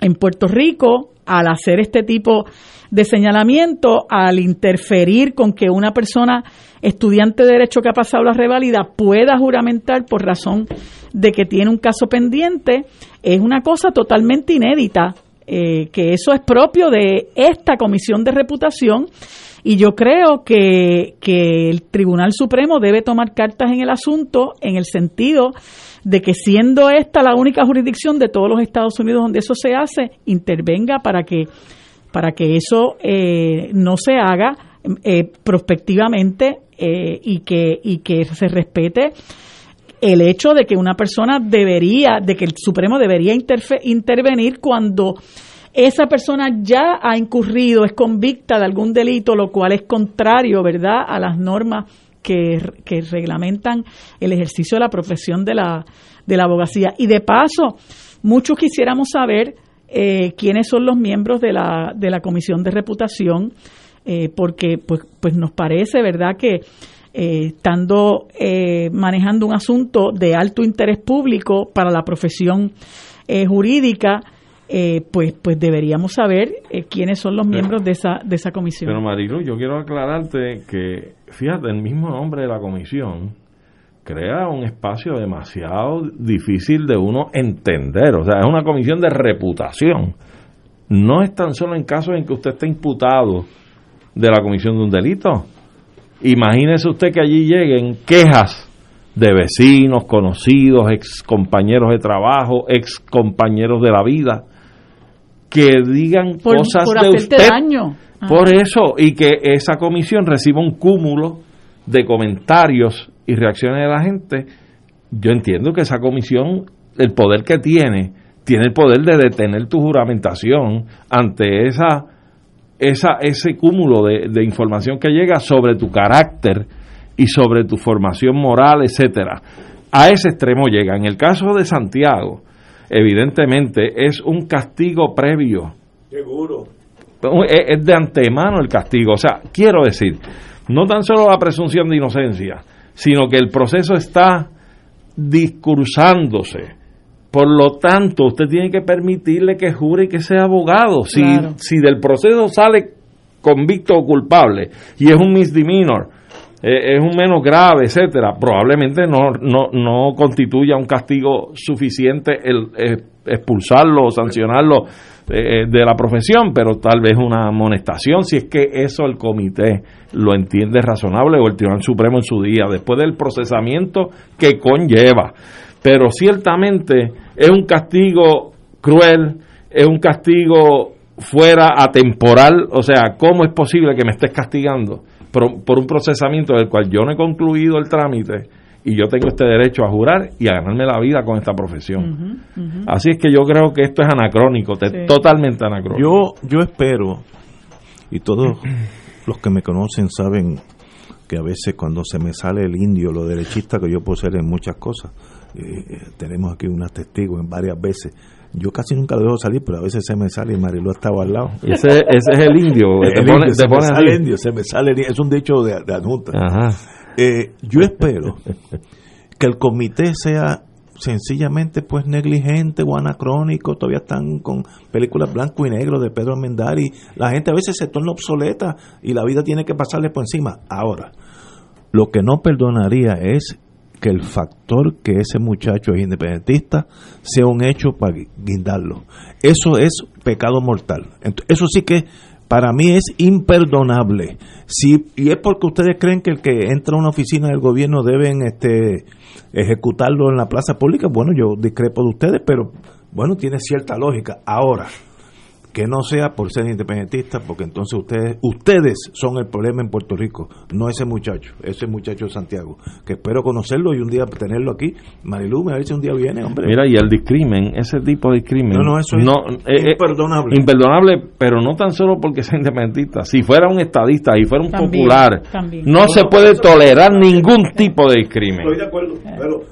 C: en Puerto Rico, al hacer este tipo de señalamiento, al interferir con que una persona estudiante de derecho que ha pasado la revalida pueda juramentar por razón de que tiene un caso pendiente, es una cosa totalmente inédita, eh, que eso es propio de esta comisión de reputación. Y yo creo que, que el Tribunal Supremo debe tomar cartas en el asunto en el sentido de que siendo esta la única jurisdicción de todos los Estados Unidos donde eso se hace, intervenga para que, para que eso eh, no se haga eh, prospectivamente eh, y, que, y que se respete el hecho de que una persona debería, de que el Supremo debería intervenir cuando esa persona ya ha incurrido, es convicta de algún delito, lo cual es contrario, ¿verdad?, a las normas que, reglamentan el ejercicio de la profesión de la, de la abogacía. Y de paso, muchos quisiéramos saber eh, quiénes son los miembros de la, de la Comisión de Reputación, eh, porque pues, pues nos parece, ¿verdad?, que eh, estando manejando un asunto de alto interés público para la profesión jurídica, eh, pues, pues deberíamos saber eh, quiénes son los miembros de esa, de esa comisión.
B: Pero Marilu, yo quiero aclararte que, fíjate, el mismo nombre de la comisión crea un espacio demasiado difícil de uno entender. O sea, es una comisión de reputación. No es tan solo en casos en que usted esté imputado de la comisión de un delito. Imagínese usted que allí lleguen quejas de vecinos, conocidos, ex compañeros de trabajo, ex compañeros de la vida, que digan cosas de usted. Por eso, y que esa comisión reciba un cúmulo de comentarios y reacciones de la gente. Yo entiendo que esa comisión, el poder que tiene, tiene el poder de detener tu juramentación ante esa, esa ese cúmulo de, de información que llega sobre tu carácter y sobre tu formación moral, etcétera. A ese extremo llega. En el caso de Santiago, evidentemente es un castigo previo.
A: Seguro.
B: Es de antemano el castigo. O sea, quiero decir, no tan solo la presunción de inocencia, sino que el proceso está discursándose. Por lo tanto, usted tiene que permitirle que jure y que sea abogado. Si, si del proceso sale convicto o culpable y es un misdemeanor, eh, es un menos grave, etcétera, probablemente no, no, no constituya un castigo suficiente el eh, expulsarlo o sancionarlo eh, de la profesión, pero tal vez una amonestación, si es que eso el comité lo entiende razonable o el Tribunal Supremo en su día, después del procesamiento que conlleva. Pero ciertamente es un castigo cruel, es un castigo fuera atemporal, o sea, ¿cómo es posible que me estés castigando? por, un procesamiento del cual yo no he concluido el trámite y yo tengo este derecho a jurar y a ganarme la vida con esta profesión. Así es que yo creo que esto es anacrónico, totalmente anacrónico.
A: Yo, yo espero, y todos los que me conocen saben que a veces cuando se me sale el indio, lo derechista, que yo puedo ser en muchas cosas, eh, tenemos aquí unas testigos en varias veces, yo casi nunca lo dejo salir, pero a veces se me sale y Marilu estaba al lado.
B: Ese, ese es [laughs] el indio.
A: se me sale el indio, se me sale Es un dicho de, de adjunta. Eh, yo espero que el comité sea sencillamente pues negligente o anacrónico, todavía están con películas blanco y negro de Pedro Mendari, la gente a veces se torna obsoleta y la vida tiene que pasarle por encima. Ahora, lo que no perdonaría es que el factor que ese muchacho es independentista sea un hecho para guindarlo. Eso es pecado mortal. Eso sí que para mí es imperdonable. Si, y es porque ustedes creen que el que entra a una oficina del gobierno deben este, ejecutarlo en la plaza pública. Bueno, yo discrepo de ustedes, pero bueno, tiene cierta lógica. Ahora, que no sea por ser independentista, porque entonces ustedes ustedes son el problema en Puerto Rico, no ese muchacho, ese muchacho de Santiago, que espero conocerlo y un día tenerlo aquí. Marilu, me a ver si un día viene, hombre.
B: Mira, y el discrimen, ese tipo de discrimen.
A: No, no, eso es eh, eh, imperdonable.
B: imperdonable, pero no tan solo porque sea independentista. Si fuera un estadista y fuera un popular, no, se puede tolerar ningún tipo de discrimen.
A: Estoy de acuerdo.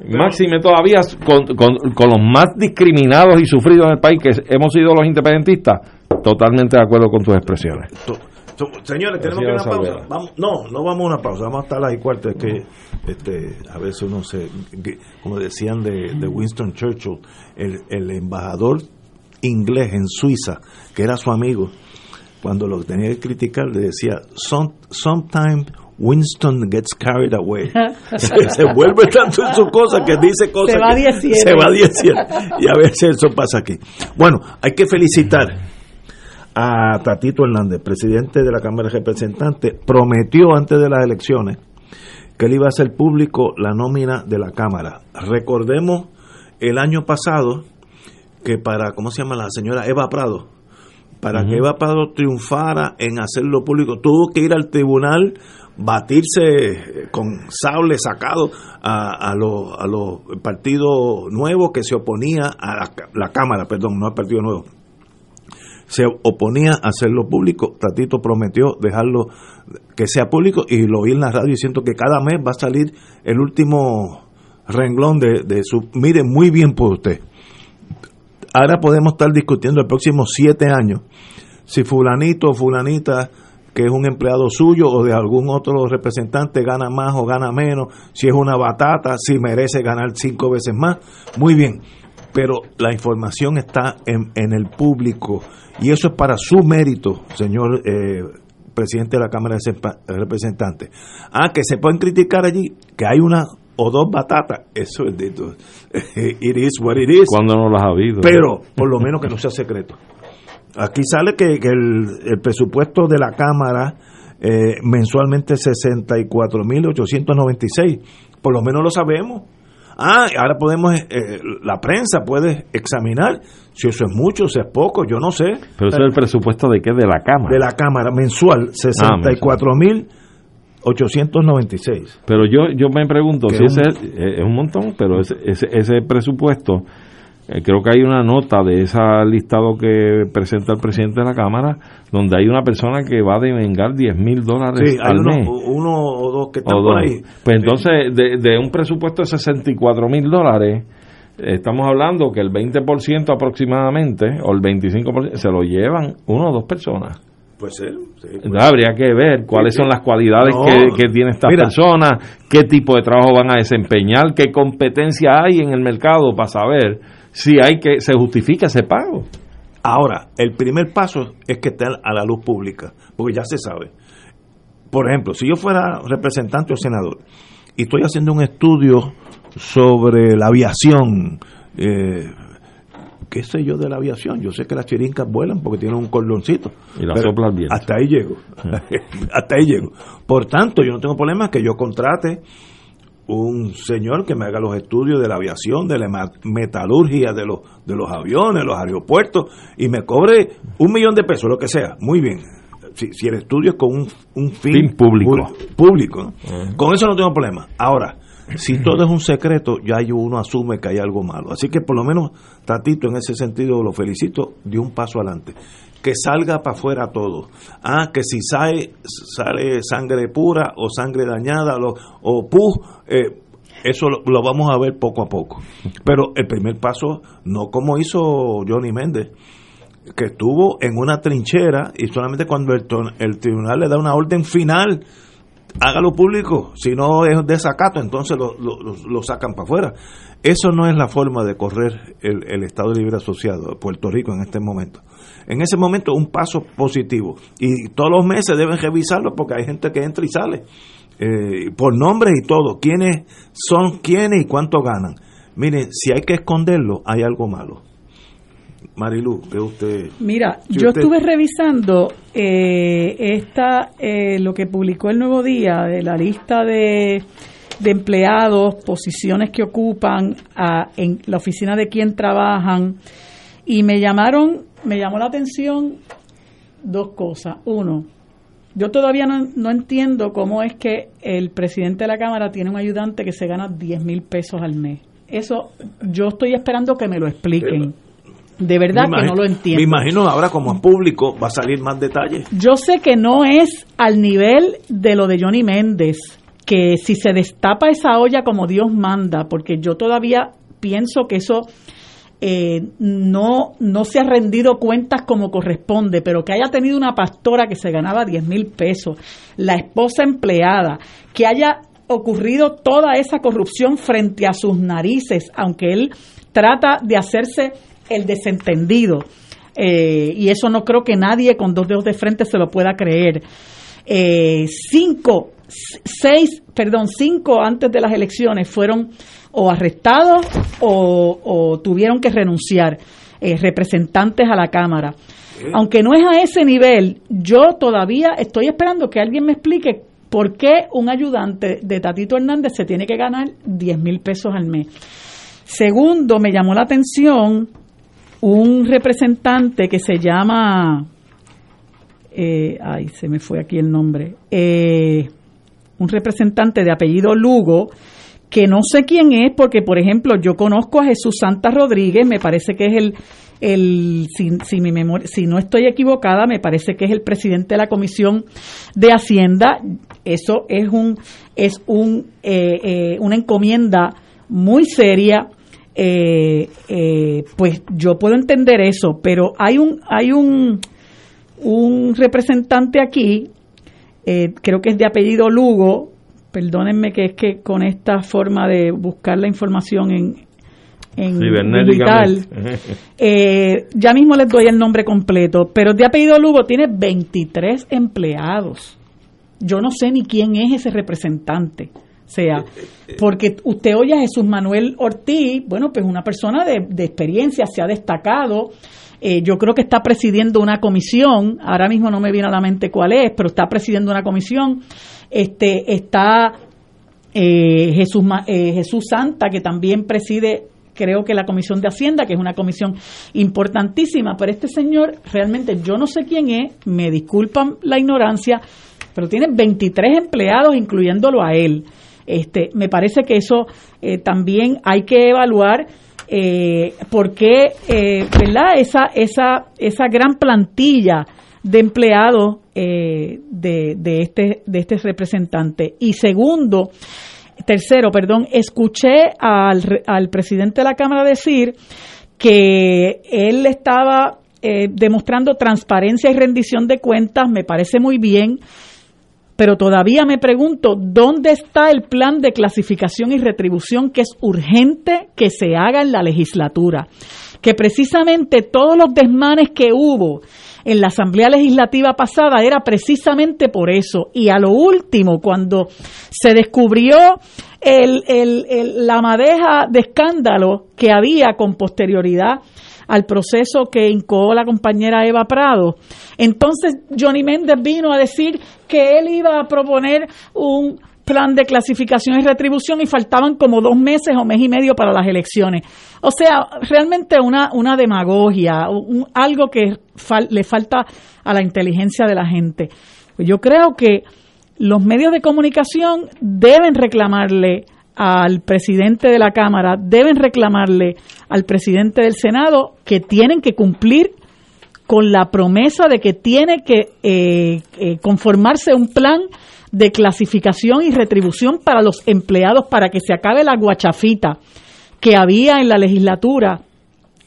B: Máxime todavía con, con, con los más discriminados y sufridos en el país que hemos sido los independentistas Totalmente de acuerdo con tus expresiones.
A: Señores, tenemos que ir a una pausa. Vamos, no, no vamos a una pausa, vamos a estar las y cuarto. Es que este, a veces uno se. como decían de, Winston Churchill, el, el, embajador inglés en Suiza, que era su amigo, cuando lo tenía que criticar, le decía: Sometimes Winston gets carried away. [laughs] se, vuelve tanto en su cosa que dice cosas. Se va
C: a
A: Se va Y a veces eso pasa aquí. Bueno, hay que felicitar a Tatito Hernández, presidente de la Cámara de Representantes, prometió antes de las elecciones que él iba a hacer público la nómina de la Cámara. Recordemos el año pasado que para, ¿cómo se llama la señora Eva Prado? Para que Eva Prado triunfara en hacerlo público, tuvo que ir al tribunal, batirse con sable sacado a, a los a los partidos nuevos que se oponía a la, la Cámara, perdón, no al Partido Nuevo, se oponía a hacerlo público. Tatito prometió dejarlo que sea público y lo vi en la radio diciendo que cada mes va a salir el último renglón de, de su... Mire, muy bien por usted. Ahora podemos estar discutiendo el próximo siete años si fulanito o fulanita que es un empleado suyo o de algún otro representante gana más o gana menos, si es una batata, si merece ganar cinco veces más, muy bien, pero la información está en, en el público y eso es para su mérito, señor eh, presidente de la Cámara de Representantes. Ah, que se pueden criticar allí, que hay una o dos batatas, [laughs] eso es dito. [laughs] It is what it is.
B: Cuando no las ha habido.
A: Pero, por lo menos que no sea secreto. Aquí sale que, el, presupuesto de la Cámara eh, mensualmente 64.896. Por lo menos lo sabemos. Ah, ahora podemos, eh, eh, la prensa puede examinar si eso es mucho, si es poco, yo no sé.
B: Pero, eso es el presupuesto de qué? De la Cámara.
A: De la Cámara, mensual, 64.896.
B: Pero yo, yo me pregunto, si ese es, un montón, pero ese, ese, ese presupuesto eh, creo que hay una nota de ese listado que presenta el presidente de la Cámara donde hay una persona que va a devengar 10 mil dólares al
A: uno,
B: mes.
A: Uno o dos que están por ahí.
B: Pues entonces, de, un presupuesto de 64 mil dólares, estamos hablando que el 20% aproximadamente, o el 25%, se lo llevan uno o dos personas.
A: Pues sí,
B: Habría que ver cuáles son las cualidades que, que, tiene esta persona, qué tipo de trabajo van a desempeñar, qué competencia hay en el mercado para saber si hay que se justifica ese pago.
A: Ahora, el primer paso es que esté a la luz pública, porque ya se sabe. Por ejemplo, si yo fuera representante o senador y estoy haciendo un estudio sobre la aviación, eh, qué sé yo de la aviación, yo sé que las chirincas vuelan porque tienen un cordoncito.
B: Y la soplan bien.
A: Hasta ahí llego. [laughs] hasta ahí llego. Por tanto, yo no tengo problema que yo contrate un señor que me haga los estudios de la aviación, de la metalurgia de los, de los aviones, los aeropuertos, y me cobre un millón de pesos, lo que sea. Muy bien. Si, si el estudio es con un, fin,
B: público.
A: público Con eso no tengo problema. Ahora, si [clears throat] todo es un secreto, ya uno asume que hay algo malo. Así que por lo menos Tatito en ese sentido lo felicito, dio un paso adelante que salga para afuera todo. Ah, que si sale, sale sangre pura o sangre dañada o pus, eh, eso lo, vamos a ver poco a poco. Pero el primer paso, no como hizo Johnny Méndez, que estuvo en una trinchera y solamente cuando el, tribunal le da una orden final, hágalo público, si no es desacato, entonces lo, lo, sacan para afuera. Eso no es la forma de correr el, el Estado Libre Asociado Puerto Rico en este momento en ese momento un paso positivo. Y todos los meses deben revisarlo porque hay gente que entra y sale, eh, por nombres y todo, quiénes son quiénes y cuánto ganan. Miren, si hay que esconderlo, hay algo malo. Marilu, que usted...
C: Mira, yo estuve revisando eh, esta, eh, lo que publicó el Nuevo Día de la lista de, de empleados, posiciones que ocupan en la oficina de quién trabajan, y me llamaron me llamó la atención dos cosas. Uno, yo todavía no, entiendo cómo es que el presidente de la Cámara tiene un ayudante que se gana 10 mil pesos al mes. Eso yo estoy esperando que me lo expliquen. De verdad que no lo entiendo.
A: Me imagino ahora como en público va a salir más detalles.
C: Yo sé que no es al nivel de lo de Johnny Méndez, que si se destapa esa olla como Dios manda, porque yo todavía pienso que eso eh, no, no se ha rendido cuentas como corresponde, pero que haya tenido una pastora que se ganaba 10 mil pesos, la esposa empleada, que haya ocurrido toda esa corrupción frente a sus narices, aunque él trata de hacerse el desentendido. Eh, y eso no creo que nadie con dos dedos de frente se lo pueda creer. Eh, cinco, seis, perdón, cinco antes de las elecciones fueron o arrestados o, tuvieron que renunciar eh, representantes a la Cámara. Aunque no es a ese nivel, yo todavía estoy esperando que alguien me explique por qué un ayudante de Tatito Hernández se tiene que ganar 10 mil pesos al mes. Segundo, me llamó la atención un representante que se llama, eh, ay, se me fue aquí el nombre, eh, un representante de apellido Lugo, que no sé quién es, porque por ejemplo yo conozco a Jesús Santa Rodríguez, me parece que es el, el si, mi memoria, si no estoy equivocada, me parece que es el presidente de la Comisión de Hacienda. Eso es un es un eh, eh, una encomienda muy seria. Eh, pues yo puedo entender eso, pero hay un hay un un representante aquí, creo que es de apellido Lugo, perdónenme que es que con esta forma de buscar la información en, en digital, eh, ya mismo les doy el nombre completo, pero de apellido Lugo tiene 23 empleados. Yo no sé ni quién es ese representante. O sea, porque usted oye a Jesús Manuel Ortiz, bueno, pues una persona de, de experiencia, se ha destacado Eh, yo creo que está presidiendo una comisión, ahora mismo no me viene a la mente cuál es, pero está presidiendo una comisión. Este, está eh, Jesús, eh, Jesús Santa, que también preside creo que la Comisión de Hacienda, que es una comisión importantísima, pero este señor realmente yo no sé quién es, me disculpan la ignorancia, pero tiene 23 empleados, incluyéndolo a él. Este, me parece que eso eh, también hay que evaluar eh, por eh, ¿verdad? Esa, esa, esa gran plantilla de empleados eh, de, de, este, de este representante. Y segundo, tercero, perdón, escuché al, al presidente de la Cámara decir que él estaba eh, demostrando transparencia y rendición de cuentas, me parece muy bien, pero todavía me pregunto dónde está el plan de clasificación y retribución que es urgente que se haga en la legislatura. Que precisamente todos los desmanes que hubo en la Asamblea Legislativa pasada era precisamente por eso. Y a lo último, cuando se descubrió el, la madeja de escándalo que había con posterioridad al proceso que incoó la compañera Eva Prado. Entonces Johnny Méndez vino a decir que él iba a proponer un plan de clasificación y retribución y faltaban como dos meses o mes y medio para las elecciones. O sea, realmente una, una demagogia, algo que le falta a la inteligencia de la gente. Yo creo que los medios de comunicación deben reclamarle al presidente de la Cámara, deben reclamarle al presidente del Senado que tienen que cumplir con la promesa de que tiene que eh, eh, conformarse un plan de clasificación y retribución para los empleados para que se acabe la guachafita que había en la legislatura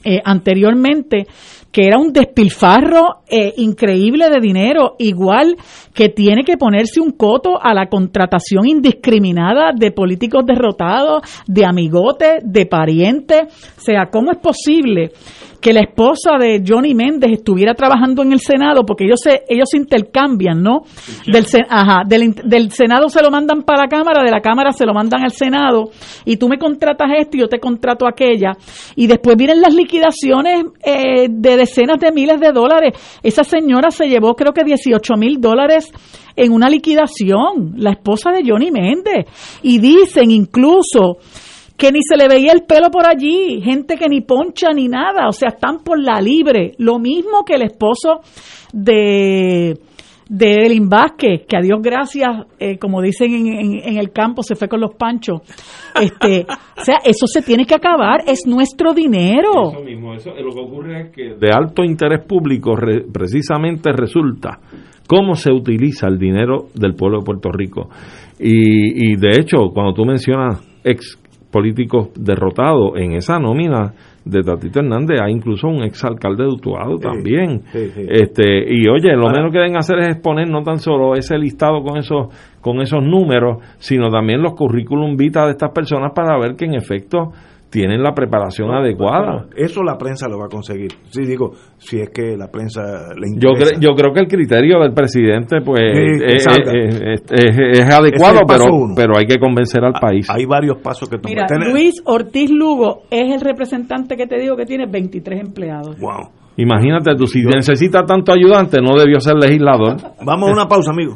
C: eh, anteriormente que era un despilfarro eh, increíble de dinero, igual que tiene que ponerse un coto a la contratación indiscriminada de políticos derrotados, de amigotes, de parientes. O sea, ¿cómo es posible que la esposa de Johnny Méndez estuviera trabajando en el Senado, porque ellos se, ellos se intercambian, ¿no? Del, ajá, del, del, Senado se lo mandan para la Cámara, de la Cámara se lo mandan al Senado, y tú me contratas esto y yo te contrato aquella, y después vienen las liquidaciones eh, de decenas de miles de dólares. Esa señora se llevó creo que 18 mil dólares en una liquidación, la esposa de Johnny Méndez, y dicen incluso que ni se le veía el pelo por allí, gente que ni poncha ni nada, o sea, están por la libre. Lo mismo que el esposo de, de Elin Vázquez, que a Dios gracias, eh, como dicen en, en, el campo, se fue con los panchos. Este, o sea, eso se tiene que acabar, es nuestro dinero.
B: Eso mismo, eso, lo que ocurre es que de alto interés público precisamente resulta cómo se utiliza el dinero del pueblo de Puerto Rico. Y, y de hecho, cuando tú mencionas ex políticos derrotados en esa nómina de Tatito Hernández hay incluso un exalcalde de Utuado también. este y oye lo menos que deben hacer es exponer no tan solo ese listado con esos con esos números sino también los currículum vitae de estas personas para ver que en efecto tienen la preparación adecuada.
A: eso la prensa lo va a conseguir. Sí, digo, si es que la prensa le
B: interesa. Yo, yo creo que el criterio del presidente pues es, adecuado, pero, pero hay que convencer al ah, país.
A: Hay varios pasos que
C: tomar. Mira, Luis Ortiz Lugo es el representante que te digo que tiene 23 empleados.
B: Wow. Imagínate tú, si necesita tanto ayudante, no debió ser legislador.
A: Vamos a una pausa, amigo.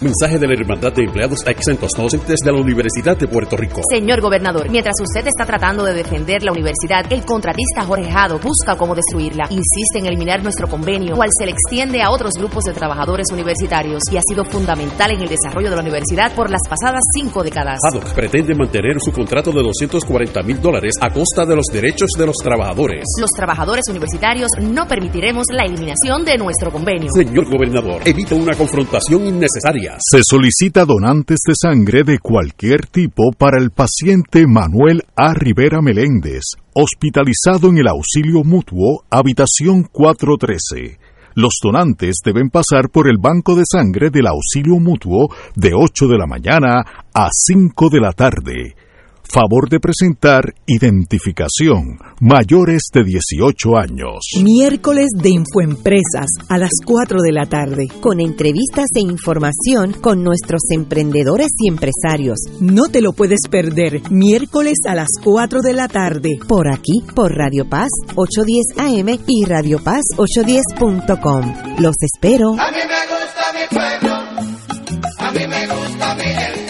F: Mensaje de la Hermandad de Empleados Exentos Docentes de la Universidad de Puerto Rico.
G: Señor gobernador, mientras usted está tratando de defender la universidad, el contratista Jorge Jado busca cómo destruirla. Insiste en eliminar nuestro convenio, cual se le extiende a otros grupos de trabajadores universitarios y ha sido fundamental en el desarrollo de la universidad por las pasadas cinco décadas.
F: Jado pretende mantener su contrato de 240 mil dólares a costa de los derechos de los trabajadores.
G: Los trabajadores universitarios no permitiremos la eliminación de nuestro convenio.
F: Señor gobernador, evita una confrontación innecesaria.
E: Se solicita donantes de sangre de cualquier tipo para el paciente Manuel A. Rivera Meléndez, hospitalizado en el auxilio mutuo, habitación 413. Los donantes deben pasar por el banco de sangre del auxilio mutuo de 8 de la mañana a 5 de la tarde Favor de presentar identificación. Mayores de 18 años.
H: Miércoles de Infoempresas a las 4 de la tarde.
I: Con entrevistas e información con nuestros emprendedores y empresarios.
H: No te lo puedes perder. Miércoles a las 4 de la tarde.
I: Por aquí, por Radio Paz 810 AM y Radio Paz 810.com. Los espero.
J: A mí me gusta mi pueblo. A mí me gusta mi gente.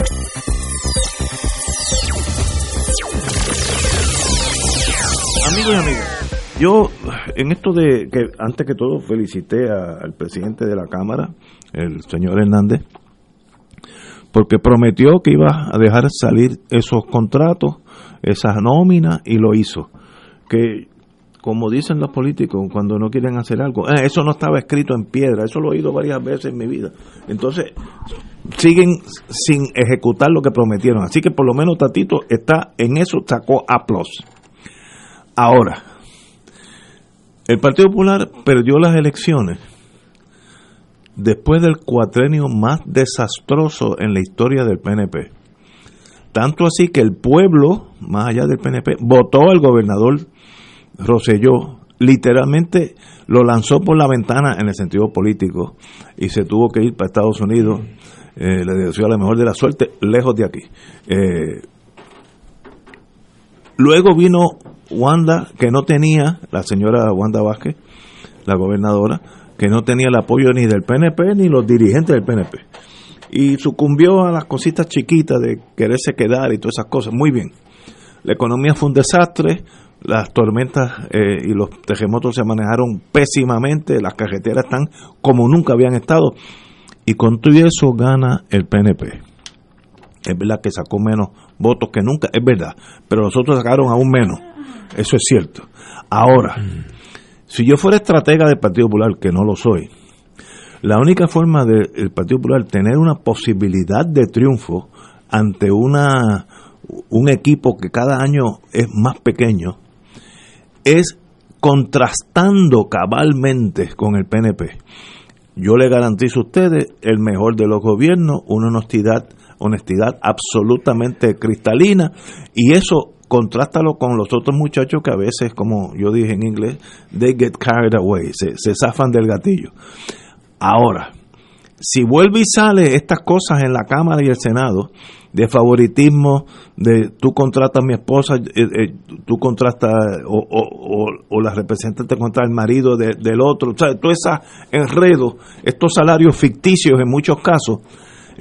A: Amigos y amigas, yo en esto de que antes que todo felicité al presidente de la Cámara, el señor Hernández, porque prometió que iba a dejar salir esos contratos, esas nóminas, y lo hizo. Que, como dicen los políticos, cuando no quieren hacer algo, "Ah, eso no estaba escrito en piedra, eso lo he oído varias veces en mi vida. Entonces, siguen sin ejecutar lo que prometieron. Así que por lo menos Tatito está en eso, sacó A. Ahora, el Partido Popular perdió las elecciones después del cuatrenio más desastroso en la historia del PNP. Tanto así que el pueblo, más allá del PNP, votó al gobernador Roselló, literalmente lo lanzó por la ventana en el sentido político y se tuvo que ir para Estados Unidos. Eh, le deseo la mejor de la suerte, lejos de aquí. Eh, Luego vino Wanda, que no tenía, la señora Wanda Vázquez, la gobernadora, que no tenía el apoyo ni del PNP ni los dirigentes del PNP. Y sucumbió a las cositas chiquitas de quererse quedar y todas esas cosas. Muy bien. La economía fue un desastre, las tormentas eh, y los terremotos se manejaron pésimamente, las carreteras están como nunca habían estado. Y con todo eso gana el PNP. Es verdad que sacó menos votos que nunca, es verdad, pero los otros sacaron aún menos. Eso es cierto. Ahora, si yo fuera estratega del Partido Popular, que no lo soy, la única forma del Partido Popular tener una posibilidad de triunfo ante una un equipo que cada año es más pequeño es contrastando cabalmente con el PNP. Yo le garantizo a ustedes el mejor de los gobiernos, una honestidad, honestidad absolutamente cristalina y eso contrástalo con los otros muchachos que a veces, como yo dije en inglés, they get carried away, se, se zafan del gatillo. Ahora, si vuelve y sale estas cosas en la Cámara y el Senado, de favoritismo, de tú contratas a mi esposa, eh, eh, tú contratas o, o, o, la representante contra el marido de, del otro, o sea, todo ese enredo, estos salarios ficticios en muchos casos,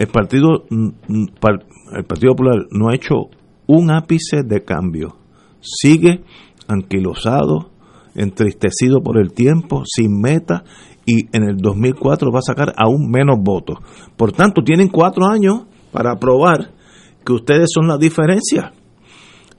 A: el Partido, el Partido Popular no ha hecho un ápice de cambio, sigue anquilosado, entristecido por el tiempo, sin meta, y en el 2004 va a sacar aún menos votos. Por tanto, tienen cuatro años para probar que ustedes son la diferencia.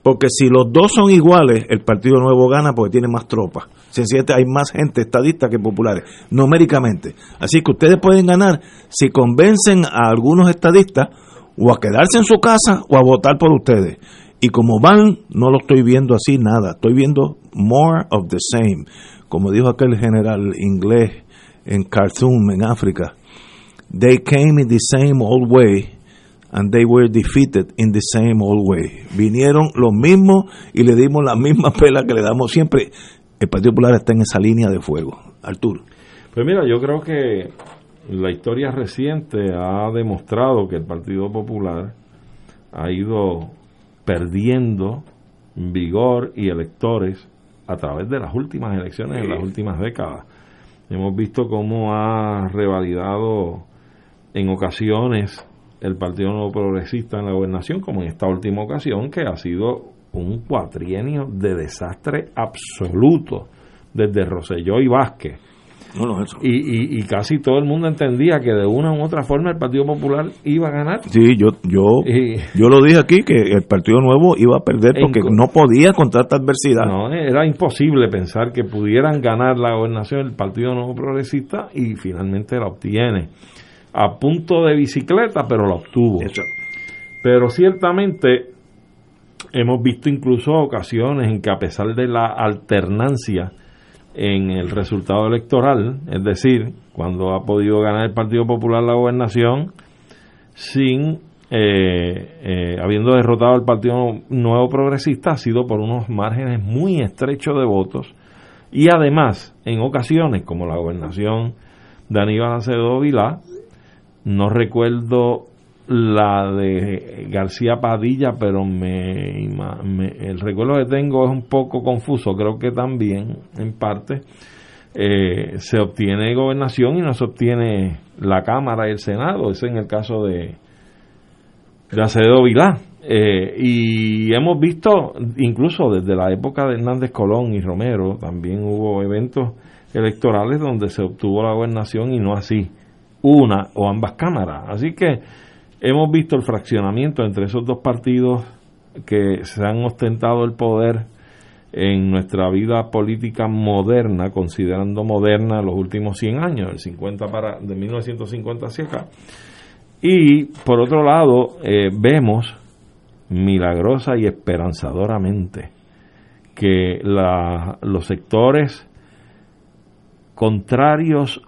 A: Porque si los dos son iguales, el Partido Nuevo gana porque tiene más tropas. Sencillamente hay más gente estadista que populares, numéricamente. Así que ustedes pueden ganar si convencen a algunos estadistas o a quedarse en su casa o a votar por ustedes. Y como van, no lo estoy viendo así nada. Estoy viendo more of the same. Como dijo aquel general inglés en Khartoum, en África. They came in the same old way and they were defeated in the same old way. Vinieron los mismos y le dimos la misma [laughs] pela que le damos siempre. El Partido Popular está en esa línea de fuego. Arturo.
B: Pues mira, yo creo que la historia reciente ha demostrado que el Partido Popular ha ido perdiendo vigor y electores a través de las últimas elecciones en las últimas décadas. Hemos visto cómo ha revalidado en ocasiones el Partido Nuevo Progresista en la gobernación, como en esta última ocasión, que ha sido un cuatrienio de desastre absoluto desde Roselló y Vázquez. y, y, casi todo el mundo entendía que de una u otra forma el Partido Popular iba a ganar.
A: Sí, yo yo yo lo dije aquí que el Partido Nuevo iba a perder porque no podía contra esta adversidad.
B: No, era imposible pensar que pudieran ganar la gobernación el Partido Nuevo Progresista y finalmente la obtiene. A punto de bicicleta, pero la obtuvo. Pero ciertamente hemos visto incluso ocasiones en que a pesar de la alternancia en el resultado electoral, es decir, cuando ha podido ganar el Partido Popular la gobernación sin eh, eh, habiendo derrotado al Partido Nuevo Progresista, ha sido por unos márgenes muy estrechos de votos y además, en ocasiones, como la gobernación de Aníbal Acevedo Vilá, no recuerdo la de García Padilla, pero me, el recuerdo que tengo es un poco confuso, creo que también, en parte, eh, se obtiene gobernación y no se obtiene la Cámara y el Senado, es en el caso de, de Vilá. Eh, y hemos visto, incluso desde la época de Hernández Colón y Romero, también hubo eventos electorales donde se obtuvo la gobernación y no así una o ambas cámaras. Así que hemos visto el fraccionamiento entre esos dos partidos que se han ostentado el poder en nuestra vida política moderna, considerando moderna los últimos 100 años, el 50 para, de 1950 hacia acá. Y por otro lado, eh, vemos milagrosa y esperanzadoramente que los sectores contrarios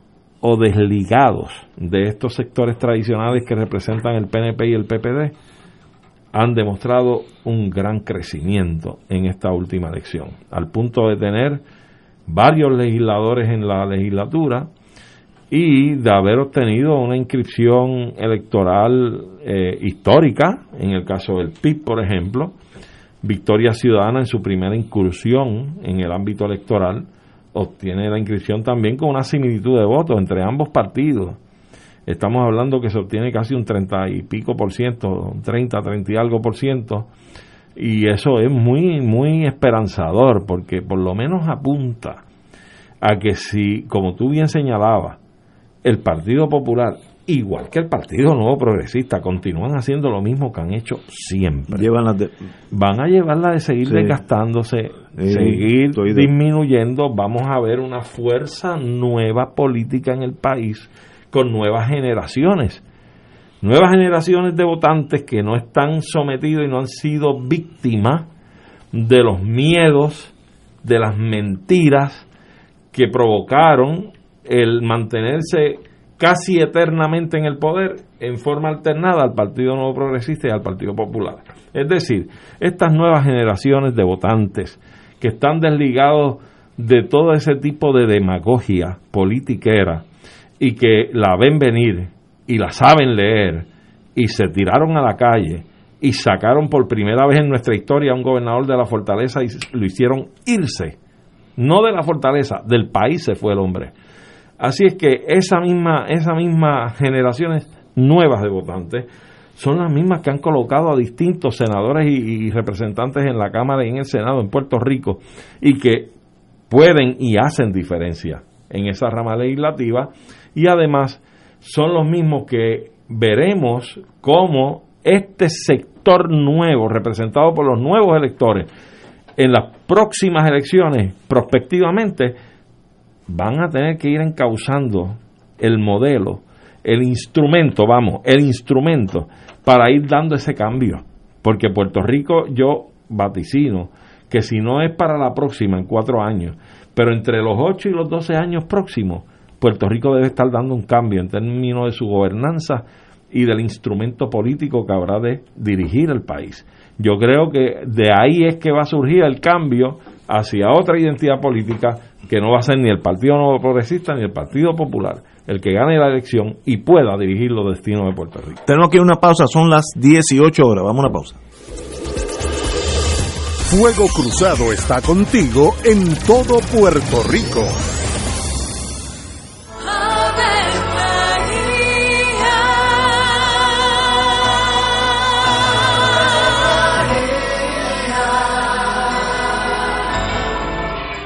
B: o desligados de estos sectores tradicionales que representan el PNP y el PPD han demostrado un gran crecimiento en esta última elección, al punto de tener varios legisladores en la legislatura y de haber obtenido una inscripción electoral eh, histórica, en el caso del PIB, por ejemplo, Victoria Ciudadana en su primera incursión en el ámbito electoral, obtiene la inscripción también con una similitud de votos entre ambos partidos. Estamos hablando que se obtiene casi un 30 y pico por ciento, un 30, 30 y algo por ciento, y eso es muy, muy esperanzador, porque por lo menos apunta a que si, como tú bien señalabas, el Partido Popular igual que el Partido Nuevo Progresista, continúan haciendo lo mismo que han hecho siempre. Van a llevarla de seguir desgastándose, seguir disminuyendo. Vamos a ver una fuerza nueva política en el país con nuevas generaciones. Nuevas generaciones de votantes que no están sometidos y no han sido víctimas de los miedos, de las mentiras que provocaron el mantenerse casi eternamente en el poder en forma alternada al Partido Nuevo Progresista y al Partido Popular. Es decir, estas nuevas generaciones de votantes que están desligados de todo ese tipo de demagogia politiquera y que la ven venir y la saben leer y se tiraron a la calle y sacaron por primera vez en nuestra historia a un gobernador de la fortaleza y lo hicieron irse. No de la fortaleza, del país se fue el hombre Así es que esa misma, esa misma generaciones nuevas de votantes. Son las mismas que han colocado a distintos senadores y, representantes en la Cámara y en el Senado en Puerto Rico y que pueden y hacen diferencia en esa rama legislativa. Y además son los mismos que veremos cómo este sector nuevo representado por los nuevos electores en las próximas elecciones prospectivamente van a tener que ir encauzando el modelo, el instrumento, vamos, el instrumento para ir dando ese cambio. Porque Puerto Rico yo vaticino que si no es para la próxima, en cuatro años, pero entre los ocho y los doce años próximos, Puerto Rico debe estar dando un cambio en términos de su gobernanza y del instrumento político que habrá de dirigir el país. Yo creo que de ahí es que va a surgir el cambio hacia otra identidad política que no va a ser ni el Partido Nuevo Progresista ni el Partido Popular el que gane la elección y pueda dirigir los destinos de Puerto Rico.
A: Tenemos aquí una pausa, son las 18 horas, vamos a una pausa.
E: Fuego Cruzado está contigo en todo Puerto Rico.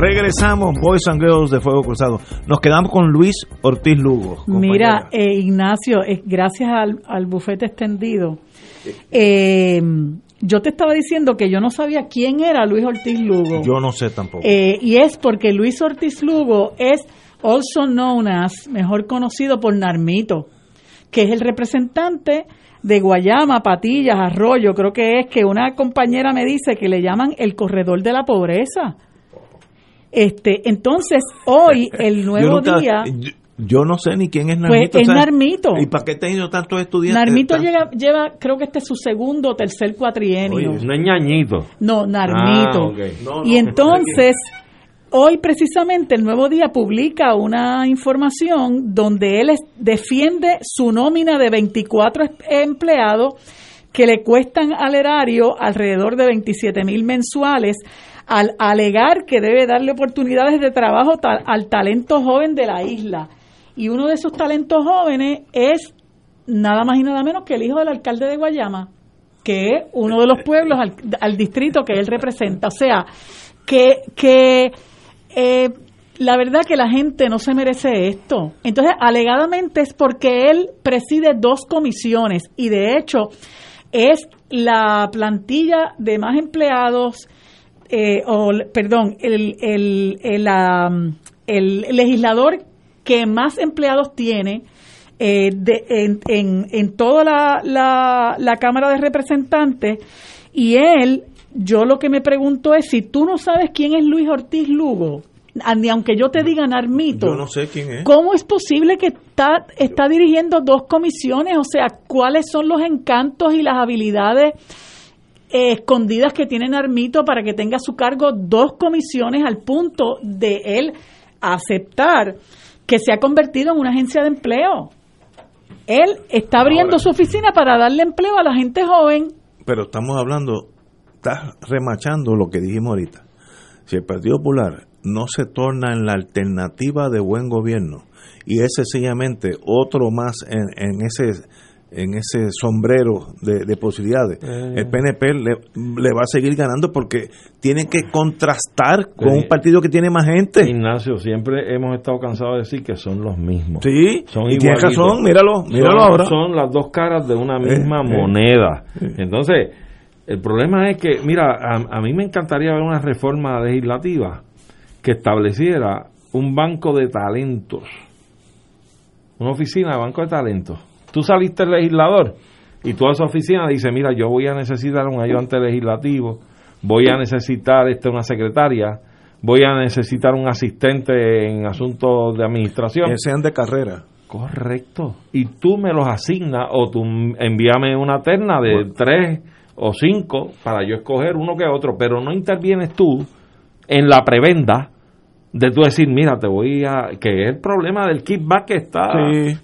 A: Regresamos, Boys and Girls de Fuego Cruzado. Nos quedamos con Luis Ortiz Lugo.
C: Mira, eh, Ignacio, eh, gracias al, al, bufete extendido. Eh, yo te estaba diciendo que yo no sabía quién era Luis Ortiz Lugo.
A: Yo no sé tampoco.
C: y es porque Luis Ortiz Lugo es also known as, mejor conocido por Narmito, que es el representante de Guayama, Patillas, Arroyo, creo que es que una compañera me dice que le llaman el corredor de la pobreza. Este, entonces, hoy, [laughs] el nuevo
A: yo nunca,
C: día.
A: Yo, yo, no sé ni quién es Narmito.
C: Pues es Narmito.
A: ¿Y para qué ha tenido tantos estudiantes?
C: Narmito llega, lleva, creo que este es su segundo o tercer cuatrienio.
B: Oye, no es ñañito.
C: No, Narmito.
B: Ah, okay. no,
C: y no, entonces, hoy precisamente el nuevo día publica una información donde él es, defiende su nómina de 24 empleados que le cuestan al erario alrededor de 27 mil mensuales al alegar que debe darle oportunidades de trabajo ta al talento joven de la isla. Y uno de esos talentos jóvenes es nada más y nada menos que el hijo del alcalde de Guayama, que es uno de los pueblos al, al distrito que él representa. O sea, que, que eh, la verdad que la gente no se merece esto. Entonces, alegadamente es porque él preside dos comisiones y de hecho es la plantilla de más empleados eh, o perdón, el, el, el, um, el, legislador que más empleados tiene eh, de, en, en, en, toda la, la, la, Cámara de Representantes y él, yo lo que me pregunto es si tú no sabes quién es Luis Ortiz Lugo, ni aunque yo te diga Narmito,
A: yo no sé quién es.
C: ¿cómo es posible que está, está dirigiendo dos comisiones? O sea, ¿cuáles son los encantos y las habilidades? Eh, escondidas que tiene Narmito para que tenga a su cargo dos comisiones al punto de él aceptar que se ha convertido en una agencia de empleo. Él está abriendo su oficina para darle empleo a la gente joven.
A: Pero estamos hablando, está remachando lo que dijimos ahorita. Si el Partido Popular no se torna en la alternativa de buen gobierno y es sencillamente otro más en, en ese en ese sombrero de, posibilidades. Eh. El PNP le, va a seguir ganando porque tiene que contrastar con un partido que tiene más gente.
B: Ignacio, siempre hemos estado cansados de decir que son los mismos.
A: Sí, son y tiene razón, míralo, míralo ahora.
B: Son las dos caras de una misma eh, eh. moneda. Entonces, el problema es que, mira, a, a mí me encantaría ver una reforma legislativa que estableciera un banco de talentos, una oficina de banco de talentos Tú saliste legislador y tú a esa oficina dices, mira, yo voy a necesitar un ayudante legislativo, voy a necesitar este, una secretaria, voy a necesitar un asistente en asuntos de administración.
A: Que sean de carrera.
B: Correcto. Y tú me los asignas o tú envíame una terna de tres o cinco para yo escoger uno que otro, pero no intervienes tú en la prebenda de tú decir, mira, te voy a... que es el problema del kickback que está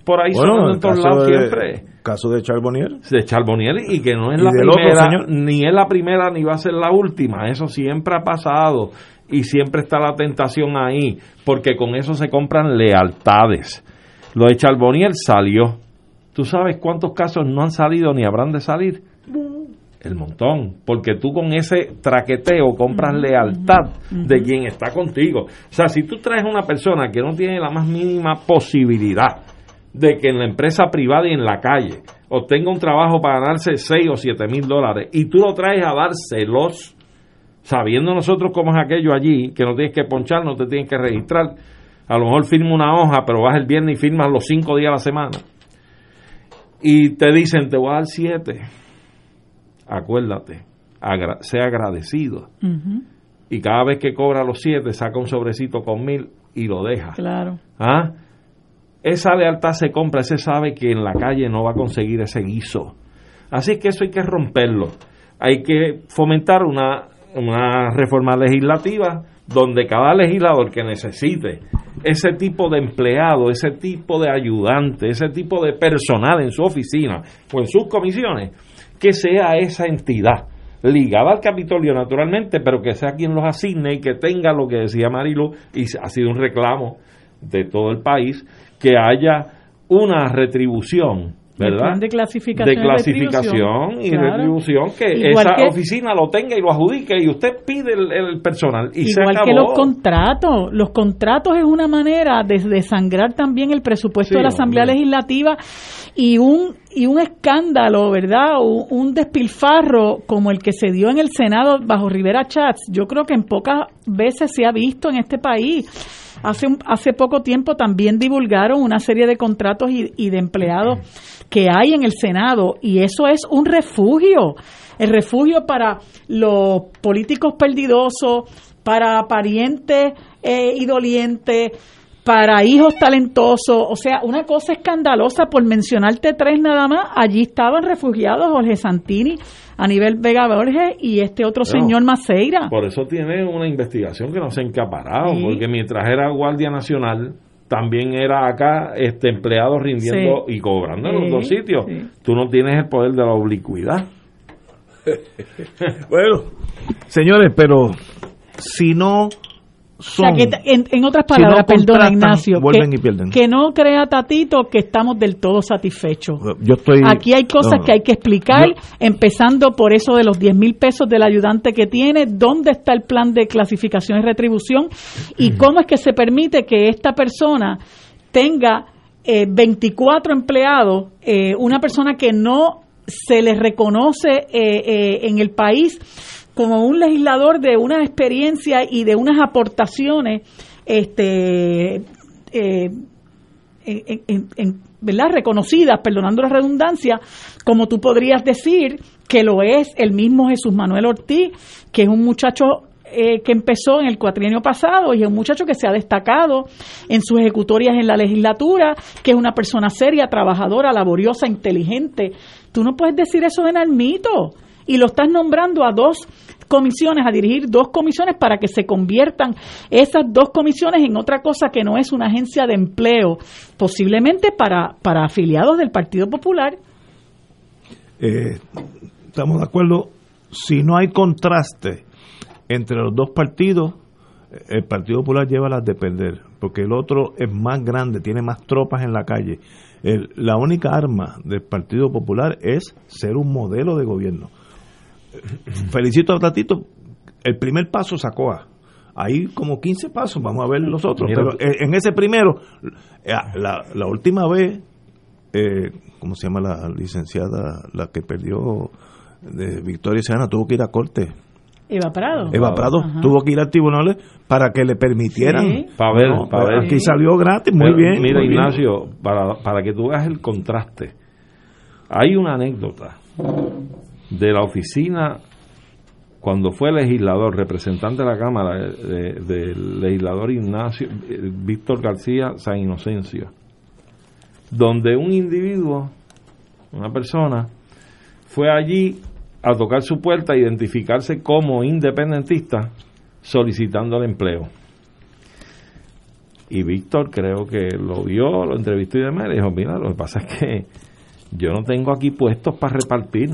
B: por ahí bueno, en todos lados siempre.
A: Caso de Charbonnier.
B: De Charbonnier y que no es la primera, ni es la primera ni va a ser la última. Eso siempre ha pasado y siempre está la tentación ahí, porque con eso se compran lealtades. Lo de Charbonnier salió. ¿Tú sabes cuántos casos no han salido ni habrán de salir? El montón, porque tú con ese traqueteo compras lealtad de quien está contigo. O sea, si tú traes una persona que no tiene la más mínima posibilidad de que en la empresa privada y en la calle obtenga un trabajo para ganarse 6 o 7 mil dólares y tú lo traes a dárselos, sabiendo nosotros cómo es aquello allí, que no tienes que ponchar, no te tienes que registrar, a lo mejor firma una hoja, pero vas el viernes y firmas los 5 días a la semana. Y te dicen, te voy a dar 7 acuérdate, sea agradecido. Y cada vez que cobra los siete, saca un sobrecito con mil y lo deja.
C: Claro.
B: ¿Ah? Esa lealtad se compra, ese sabe que en la calle no va a conseguir ese guiso. Así que eso hay que romperlo. Hay que fomentar una, una reforma legislativa donde cada legislador que necesite ese tipo de empleado, ese tipo de ayudante, ese tipo de personal en su oficina o en sus comisiones, que sea esa entidad. Ligada al Capitolio naturalmente, pero que sea quien los asigne y que tenga lo que decía Marilu, y ha sido un reclamo de todo el país, que haya una retribución ¿verdad?
C: De clasificación,
B: de clasificación y retribución, que esa oficina lo tenga y lo adjudique y usted pide el, personal. Y
C: igual que los contratos. Los contratos es una manera de desangrar también el presupuesto de la Asamblea Legislativa y un y un escándalo, ¿verdad? Un, un, despilfarro como el que se dio en el Senado bajo Rivera Chats, yo creo que en pocas veces se ha visto en este país. Hace, hace poco tiempo también divulgaron una serie de contratos y, y de empleados que hay en el Senado y eso es un refugio, el refugio para los políticos perdidosos, para parientes eh, y dolientes, para hijos talentosos, o sea, una cosa escandalosa, por mencionarte tres nada más, allí estaban refugiados Jorge Santini, a nivel Vega Borges y este otro señor Maceira.
B: Por eso tiene una investigación que no se ha encaparado, porque mientras era Guardia Nacional, también era acá este empleado rindiendo y cobrando en los dos sitios. Tú no tienes el poder de la oblicuidad. [laughs]
A: bueno, señores, pero si no
C: en, otras palabras, perdona Ignacio, que, no crea Tatito que estamos del todo satisfechos.
A: Yo estoy,
C: Aquí hay cosas que hay que explicar, empezando por eso de los 10 mil pesos del ayudante que tiene, dónde está el plan de clasificación y retribución y cómo es que se permite que esta persona tenga eh, 24 empleados, eh, una persona que no se le reconoce eh, eh, en el país como un legislador de una experiencia y de unas aportaciones este eh, en, ¿verdad? reconocidas, perdonando la redundancia, como tú podrías decir que lo es el mismo Jesús Manuel Ortiz, que es un muchacho eh, que empezó en el cuatrienio pasado y es un muchacho que se ha destacado en sus ejecutorias en la legislatura, que es una persona seria, trabajadora, laboriosa, inteligente. Tú no puedes decir eso de Narmito y lo estás nombrando a dos comisiones, a dirigir dos comisiones para que se conviertan esas dos comisiones en otra cosa que no es una agencia de empleo, posiblemente para, para afiliados del Partido Popular.
A: Eh, estamos de acuerdo, si no hay contraste entre los dos partidos, el Partido Popular lleva las de perder, porque el otro es más grande, tiene más tropas en la calle. la única arma del Partido Popular es ser un modelo de gobierno. Felicito a Tatito, el primer paso sacó a. Hay como 15 pasos, vamos a ver los otros. pero en ese primero, eh, la, la última vez, eh, ¿cómo se llama la licenciada, la que perdió de Victoria Sena, tuvo que ir a corte
C: Eva Prado.
A: Eva Prado tuvo que ir al tribunal para que le permitieran.
B: Para ver, para ver.
A: Aquí salió gratis, muy bien.
B: Mira, Ignacio, Para, para que tú veas el contraste, hay una anécdota de la oficina cuando fue legislador, representante de la Cámara, del legislador Ignacio Víctor García San Inocencio, donde un individuo, una persona, fue allí a tocar su puerta, a identificarse como independentista, solicitando el empleo. Y Víctor creo que lo vio, lo entrevistó y demás, y dijo, mira, lo que pasa es que yo no tengo aquí puestos para repartir.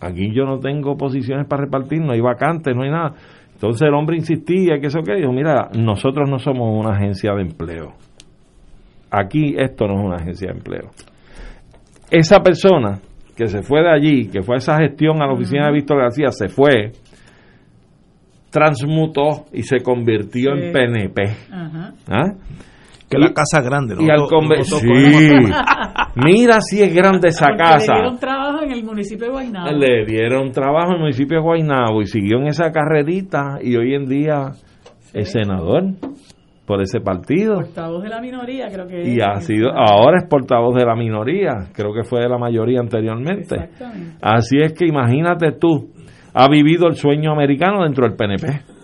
B: Aquí yo no tengo posiciones para repartir, no hay vacantes, no hay nada. Entonces el hombre insistía que eso que dijo, mira, nosotros no somos una agencia de empleo. Aquí esto no es una agencia de empleo. Esa persona que se fue de allí, que fue esa gestión a la oficina de Víctor García, se fue, transmutó y se convirtió en PNP.
A: ¿Ah? Que la casa grande,
B: ¿no? Y al sí. Mira si es grande esa casa.
C: Le dieron trabajo en el municipio de Guaynabo.
B: Le dieron trabajo en el municipio de Guaynabo y siguió en esa carrerita y hoy en día es senador por ese partido.
C: Portavoz de la minoría, creo que.
B: Y ha sido, ahora es portavoz de la minoría, creo que fue de la mayoría anteriormente. Exactamente. Así es que imagínate tú, ha vivido el sueño americano dentro del PNP.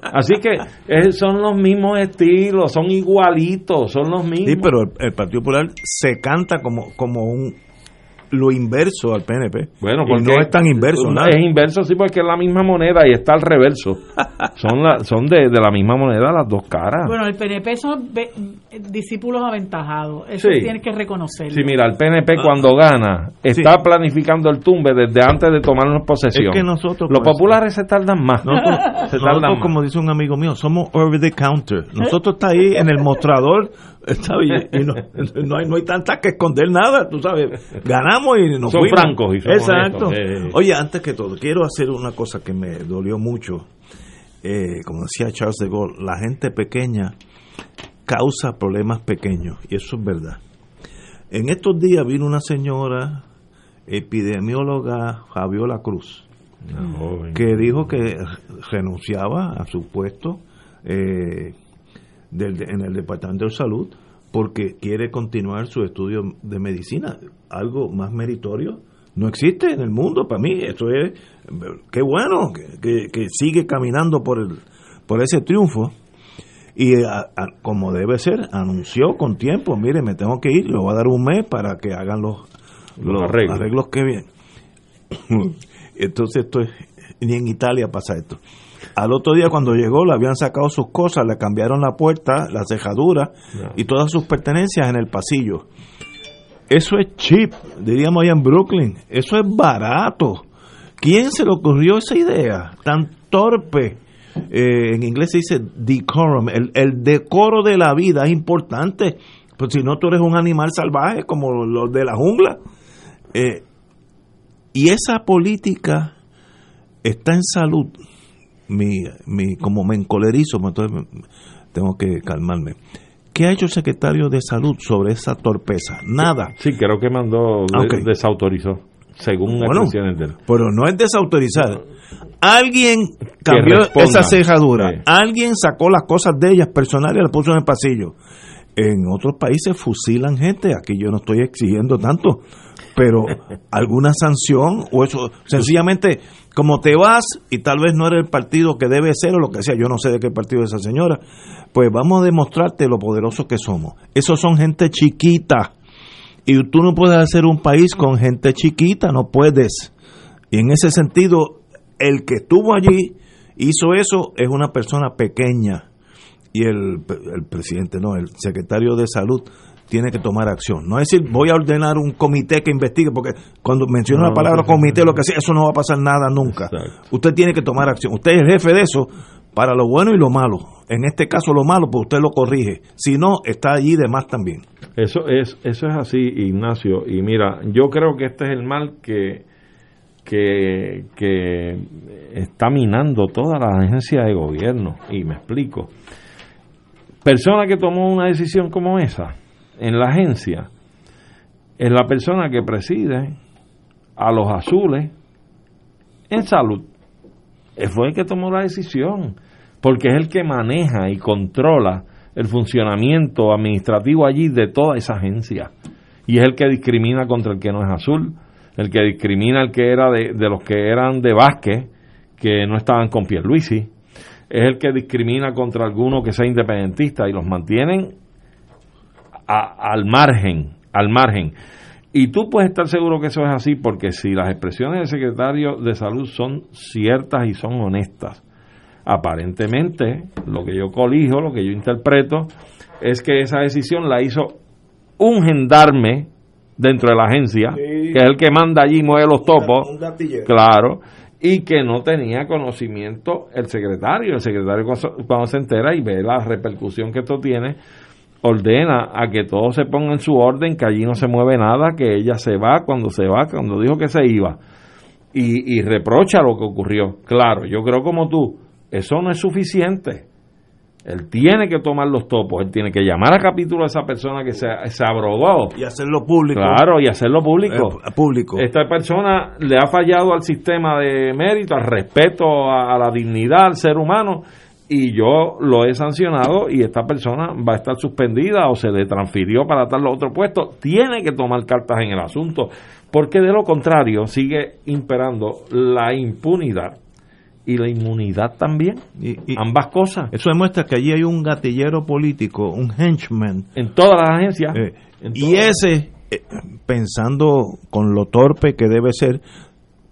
B: Así que son los mismos estilos, son igualitos, son los mismos.
A: Sí, pero el, Partido Popular se canta como, como un lo inverso al PNP.
B: Bueno, porque no es tan inverso. Es inverso, sí, porque es la misma moneda y está al reverso. [laughs] son la, son de, la misma moneda las dos caras.
C: Bueno, el PNP son discípulos aventajados. Eso tienes que reconocerlo.
B: Sí, mira, el PNP cuando gana está planificando el tumbe desde antes de tomarnos posesión.
A: Es que nosotros.
B: Los pues, populares se tardan más.
A: Nosotros, [laughs] se tardan como dice un amigo mío, somos over the counter. Nosotros está ahí en el mostrador Está bien, y no, [laughs] no, hay, no hay tanta que esconder nada, tú sabes. Ganamos y nos
B: Son francos y
A: Exacto. Oye, antes que todo, quiero hacer una cosa que me dolió mucho. Eh, como decía Charles de Gaulle, la gente pequeña causa problemas pequeños, y eso es verdad. En estos días vino una señora epidemióloga, Fabiola Cruz, que dijo que renunciaba a su puesto eh, en el Departamento de Salud porque quiere continuar su estudio de medicina. Algo más meritorio no existe en el mundo para mí. Eso es, qué bueno que, sigue caminando por, el, por ese triunfo. Y como debe ser, anunció con tiempo, mire, me tengo que ir, le voy a dar un mes para que hagan los, los, arreglos. que vienen. [coughs] Entonces, esto es, ni en Italia pasa esto. Al otro día cuando llegó le habían sacado sus cosas, le cambiaron la puerta, la cejadura y todas sus pertenencias en el pasillo. Eso es cheap, diríamos allá en Brooklyn. Eso es barato. ¿Quién se le ocurrió esa idea tan torpe? Eh, en inglés se dice decorum. El, decoro de la vida es importante. Pues si no, tú eres un animal salvaje como los de la jungla. Eh, y esa política está en salud mi, mi, como me encolerizo, pues entonces tengo que calmarme. ¿Qué ha hecho el secretario de Salud sobre esa torpeza? Nada.
B: Sí, creo que mandó, desautorizó, según bueno,
A: Pero no es desautorizar. Alguien cambió esa cejadura. Alguien sacó las cosas de ellas personales y las puso en el pasillo. En otros países fusilan gente. Aquí yo no estoy exigiendo tanto. Pero alguna sanción o eso. Sencillamente como te vas y tal vez no eres el partido que debe ser o lo que sea, yo no sé de qué partido es esa señora, pues vamos a demostrarte lo poderoso que somos. Esos son gente chiquita y tú no puedes hacer un país con gente chiquita, no puedes. Y en ese sentido, el que estuvo allí, hizo eso, es una persona pequeña. Y el, el presidente, no, el secretario de salud tiene que tomar acción. No es decir, voy a ordenar un comité que investigue, porque cuando menciona la palabra comité, lo que sea, eso no va a pasar nada nunca. Usted tiene que tomar acción. Usted es el jefe de eso para lo bueno y lo malo. En este caso lo malo, pues usted lo corrige. Si no, está allí de más también.
B: Eso es, eso es así, Ignacio. Y mira, yo creo que este es el mal que, que, que está minando toda la agencia de gobierno. Y me explico. Persona que tomó una decisión como esa, en la agencia es la persona que preside a los azules en salud. Fue el que tomó la decisión, porque es el que maneja y controla el funcionamiento administrativo allí de toda esa agencia. Y es el que discrimina contra el que no es azul, el que discrimina el que era de, de los que eran de Vázquez, que no estaban con Pierluisi, es el que discrimina contra alguno que sea independentista y los mantienen al margen, al margen. Y tú puedes estar seguro que eso es así porque si las expresiones del secretario de salud son ciertas y son honestas, aparentemente lo que yo colijo, lo que yo interpreto, es que esa decisión la hizo un gendarme dentro de la agencia, que es el que manda allí y mueve los topos, claro, y que no tenía conocimiento el secretario. El secretario cuando se entera y ve la repercusión que esto tiene, ordena a que todo se ponga en su orden, que allí no se mueve nada, que ella se va cuando se va, cuando dijo que se iba, y, reprocha lo que ocurrió. Claro, yo creo como tú, eso no es suficiente. Él tiene que tomar los topos, él tiene que llamar a capítulo a esa persona que se, se abrogó.
A: Y hacerlo público.
B: Claro, y hacerlo público.
A: Eh, público.
B: Esta persona le ha fallado al sistema de mérito, al respeto a la dignidad, al ser humano, y yo lo he sancionado y esta persona va a estar suspendida o se le transfirió para a otro puesto, tiene que tomar cartas en el asunto, porque de lo contrario sigue imperando la impunidad y la inmunidad también, y, ambas cosas.
A: Eso demuestra que allí hay un gatillero político, un henchman.
B: En todas las agencias.
A: Eh, y ese, eh, pensando con lo torpe que debe ser,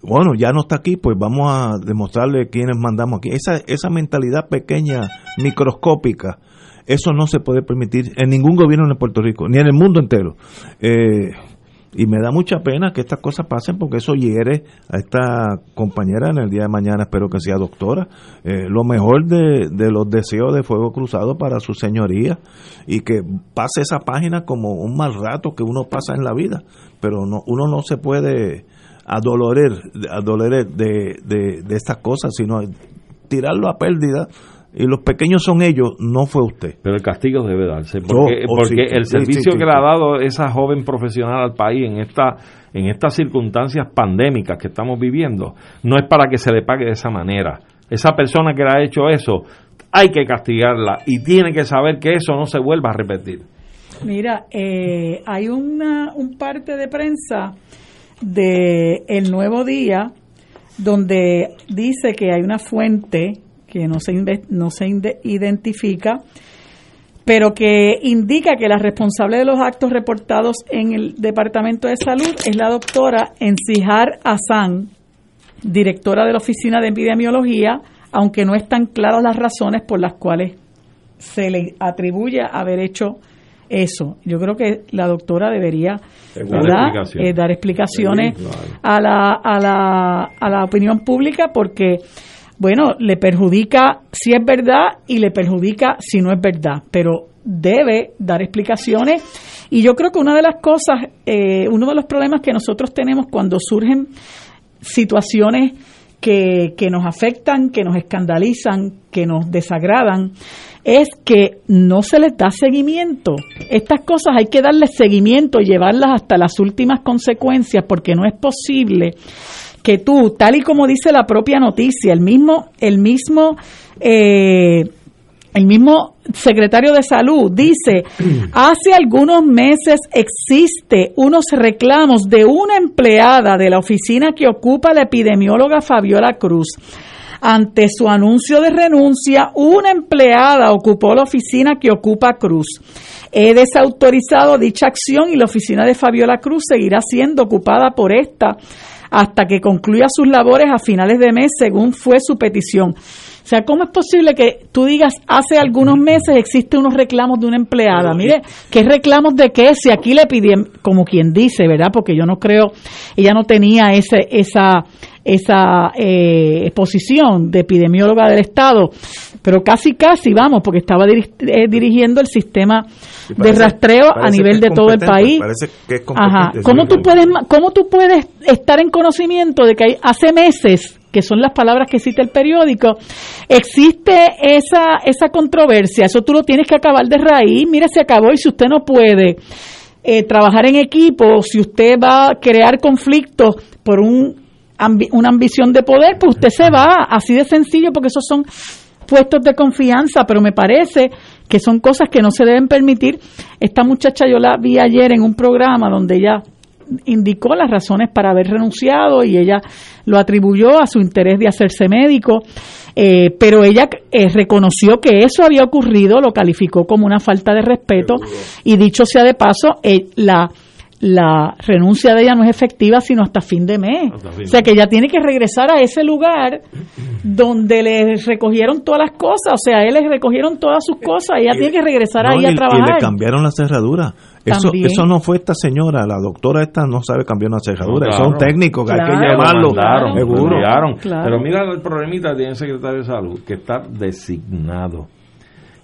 A: bueno, ya no está aquí, pues vamos a demostrarle quiénes mandamos aquí. Esa, esa mentalidad pequeña, microscópica, eso no se puede permitir en ningún gobierno en Puerto Rico, ni en el mundo entero. Eh, y me da mucha pena que estas cosas pasen porque eso hiere a esta compañera en el día de mañana, espero que sea doctora. Eh, lo mejor de, de, los deseos de fuego cruzado para su señoría y que pase esa página como un mal rato que uno pasa en la vida, pero no, uno no se puede a doler, a doler de, de, estas cosas, sino tirarlo a pérdida y los pequeños son ellos, no fue usted.
B: Pero el castigo debe darse, porque, oh, porque el servicio que le ha dado esa joven profesional al país en esta en estas circunstancias pandémicas que estamos viviendo, no es para que se le pague de esa manera. Esa persona que le ha hecho eso, hay que castigarla y tiene que saber que eso no se vuelva a repetir.
C: Mira, eh, hay una, un parte de prensa de El Nuevo Día, donde dice que hay una fuente que no se, no se identifica, pero que indica que la responsable de los actos reportados en el Departamento de Salud es la doctora Encijar Hassan, directora de la Oficina de Epidemiología, aunque no están claras las razones por las cuales se le atribuye haber hecho eso. Yo creo que la doctora debería eh, dar explicaciones a la, a, la, a la opinión pública porque, bueno, le perjudica si es verdad y le perjudica si no es verdad, pero debe dar explicaciones. Y yo creo que una de las cosas, eh, uno de los problemas que nosotros tenemos cuando surgen situaciones que, que nos afectan, que nos escandalizan, que nos desagradan, es que no se les da seguimiento. Estas cosas hay que darles seguimiento y llevarlas hasta las últimas consecuencias porque no es posible que tú, tal y como dice la propia noticia, el mismo, el mismo, eh, el mismo secretario de salud dice, [clears throat] hace algunos meses existe unos reclamos de una empleada de la oficina que ocupa la epidemióloga Fabiola Cruz ante su anuncio de renuncia, una empleada ocupó la oficina que ocupa Cruz. He desautorizado dicha acción y la oficina de Fabiola Cruz seguirá siendo ocupada por esta hasta que concluya sus labores a finales de mes, según fue su petición. O sea, ¿cómo es posible que tú digas hace algunos meses existen unos reclamos de una empleada? Mire, ¿qué reclamos de qué? Si aquí le pidieron, como quien dice, ¿verdad? Porque yo no creo, ella no tenía ese, esa, esa eh, posición de epidemióloga del Estado, pero casi, casi, vamos, porque estaba eh, dirigiendo el sistema de rastreo a nivel de todo el país.
A: Parece que es
C: Ajá. ¿Cómo tú, puedes, ¿Cómo tú puedes estar en conocimiento de que hay, hace meses que son las palabras que cita el periódico, existe esa, esa controversia, eso tú lo tienes que acabar de raíz, mire, se acabó y si usted no puede eh, trabajar en equipo, si usted va a crear conflictos por un, una ambición de poder, pues usted se va, así de sencillo, porque esos son puestos de confianza, pero me parece que son cosas que no se deben permitir. Esta muchacha yo la vi ayer en un programa donde ella indicó las razones para haber renunciado y ella lo atribuyó a su interés de hacerse médico, eh, pero ella eh, reconoció que eso había ocurrido, lo calificó como una falta de respeto y dicho sea de paso, eh, la la renuncia de ella no es efectiva sino hasta fin de mes. o sea que ella tiene que regresar a ese lugar donde le recogieron todas las cosas, o sea, él le recogieron todas sus cosas, ella tiene que regresar ahí a trabajar.
A: Y le cambiaron la cerradura. Eso, eso no fue esta señora, la doctora esta no sabe cambiar una cerradura, no, son técnicos que hay que llamarlo.
B: Claro, Pero mira el problemita que tiene el secretario de salud, que está designado.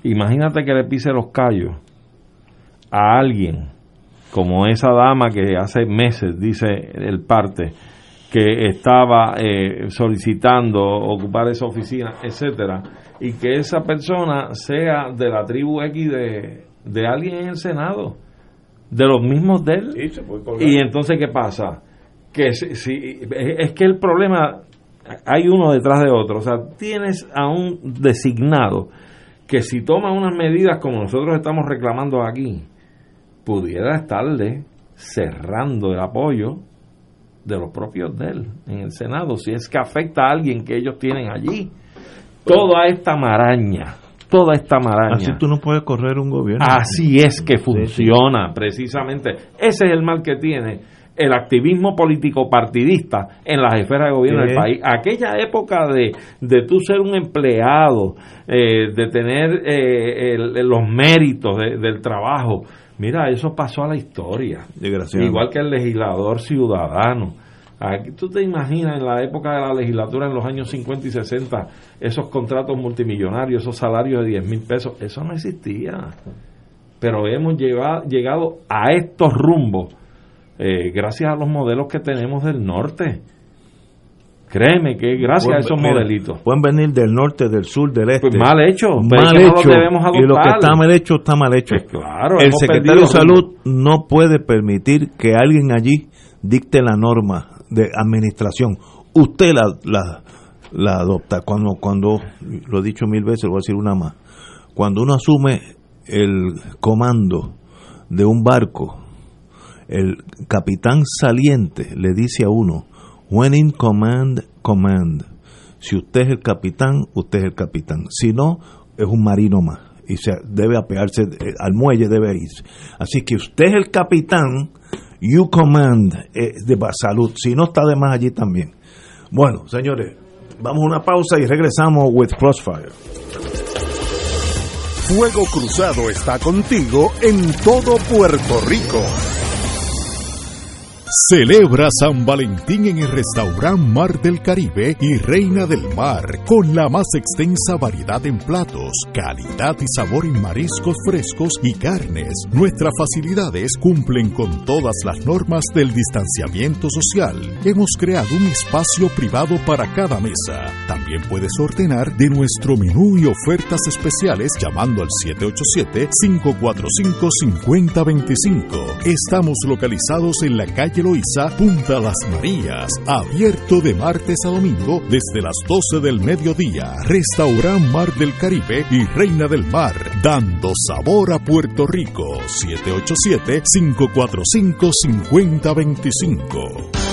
B: Imagínate que le pise los callos a alguien, como esa dama que hace meses, dice el parte, que estaba eh, solicitando ocupar esa oficina, etcétera, y que esa persona sea de la tribu X de, de alguien en el Senado de los mismos de él. y entonces, ¿qué pasa? Que si, es que el problema, hay uno detrás de otro. O sea, tienes a un designado que si toma unas medidas como nosotros estamos reclamando aquí, pudiera estarle cerrando el apoyo de los propios de él en el Senado, si es que afecta a alguien que ellos tienen allí. Toda esta maraña toda esta maraña.
A: Así tú no puedes correr un gobierno.
B: Así es que funciona, precisamente. Ese es el mal que tiene el activismo político partidista en las esferas de gobierno del país. Aquella época de, de tú ser un empleado, eh, de tener eh, los méritos del trabajo, mira, eso pasó a la historia. Igual que el legislador ciudadano Aquí tú te imaginas en la época de la legislatura, en los años 50 y 60, esos contratos multimillonarios, esos salarios de 10 mil pesos, eso no existía. Pero hemos llegado a estos rumbos eh, gracias a los modelos que tenemos del norte. Créeme que gracias a esos modelitos.
A: Pueden venir del norte, del sur, del este.
B: Pues mal hecho.
A: Mal hecho. y lo que está mal hecho, está mal hecho.
B: Pues claro,
A: El secretario de Salud no puede permitir que alguien allí dicte la norma de administración. Usted la, la, adopta. Cuando, cuando, lo he dicho mil veces, voy a decir una más. Cuando uno asume el comando de un barco, el capitán saliente le dice a uno, when in command, command. Si usted es el capitán, usted es el capitán. Si no, es un marino más. Y se debe apearse eh, al muelle, debe irse. Así que usted es el capitán, You Command eh, de salud, si no está de más allí también. Bueno, señores, vamos a una pausa y regresamos with Crossfire.
D: Fuego Cruzado está contigo en todo Puerto Rico. Celebra San Valentín en el restaurante Mar del Caribe y Reina del Mar, con la más extensa variedad en platos, calidad y sabor en mariscos frescos y carnes. Nuestras facilidades cumplen con todas las normas del distanciamiento social. Hemos creado un espacio privado para cada mesa. También puedes ordenar de nuestro menú y ofertas especiales llamando al 787-545-5025. Estamos localizados en la calle Loíza Punta Las Marías, abierto de martes a domingo desde las 12 del mediodía. Restaurant Mar del Caribe y Reina del Mar, dando sabor a Puerto Rico. 787-545-5025.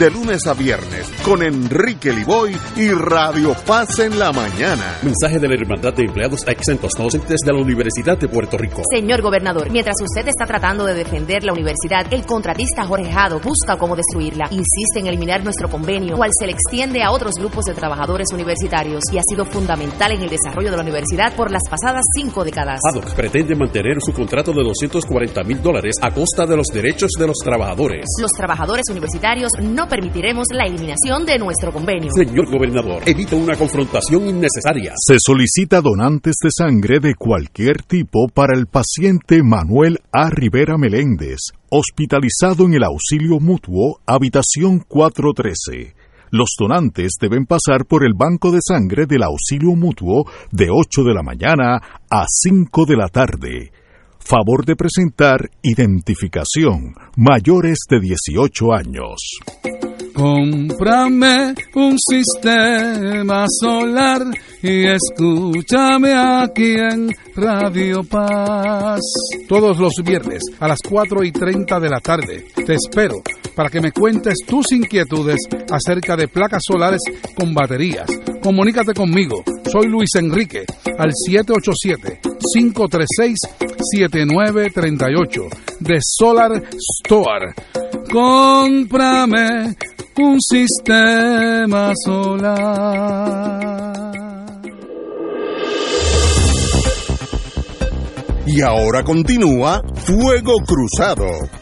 E: de lunes a viernes con Enrique Liboy y Radio Paz en la mañana.
F: Mensaje de la Hermandad de Empleados Exentos No Docentes de la Universidad de Puerto Rico.
G: Señor gobernador, mientras usted está tratando de defender la universidad, el contratista Jorge Jado busca cómo destruirla. Insiste en eliminar nuestro convenio, cual se le extiende a otros grupos de trabajadores universitarios y ha sido fundamental en el desarrollo de la universidad por las pasadas cinco décadas.
F: Haddock pretende mantener su contrato de 240 mil dólares a costa de los derechos de los trabajadores.
G: Los trabajadores universitarios no permitiremos la eliminación de nuestro convenio.
F: Señor gobernador, evita una confrontación innecesaria.
E: Se solicita donantes de sangre de cualquier tipo para el paciente Manuel A. Rivera Meléndez, hospitalizado en el auxilio mutuo, habitación 413. Los donantes deben pasar por el banco de sangre del auxilio mutuo de 8 de la mañana a 5 de la tarde. Favor de presentar identificación mayores de 18 años.
K: Cómprame un sistema solar y escúchame aquí en Radio Paz. Todos los viernes a las 4 y 30 de la tarde te espero para que me cuentes tus inquietudes acerca de placas solares con baterías. Comunícate conmigo, soy Luis Enrique al 787-536-7938 de Solar Store. Cómprame un sistema solar.
E: Y ahora continúa Fuego Cruzado.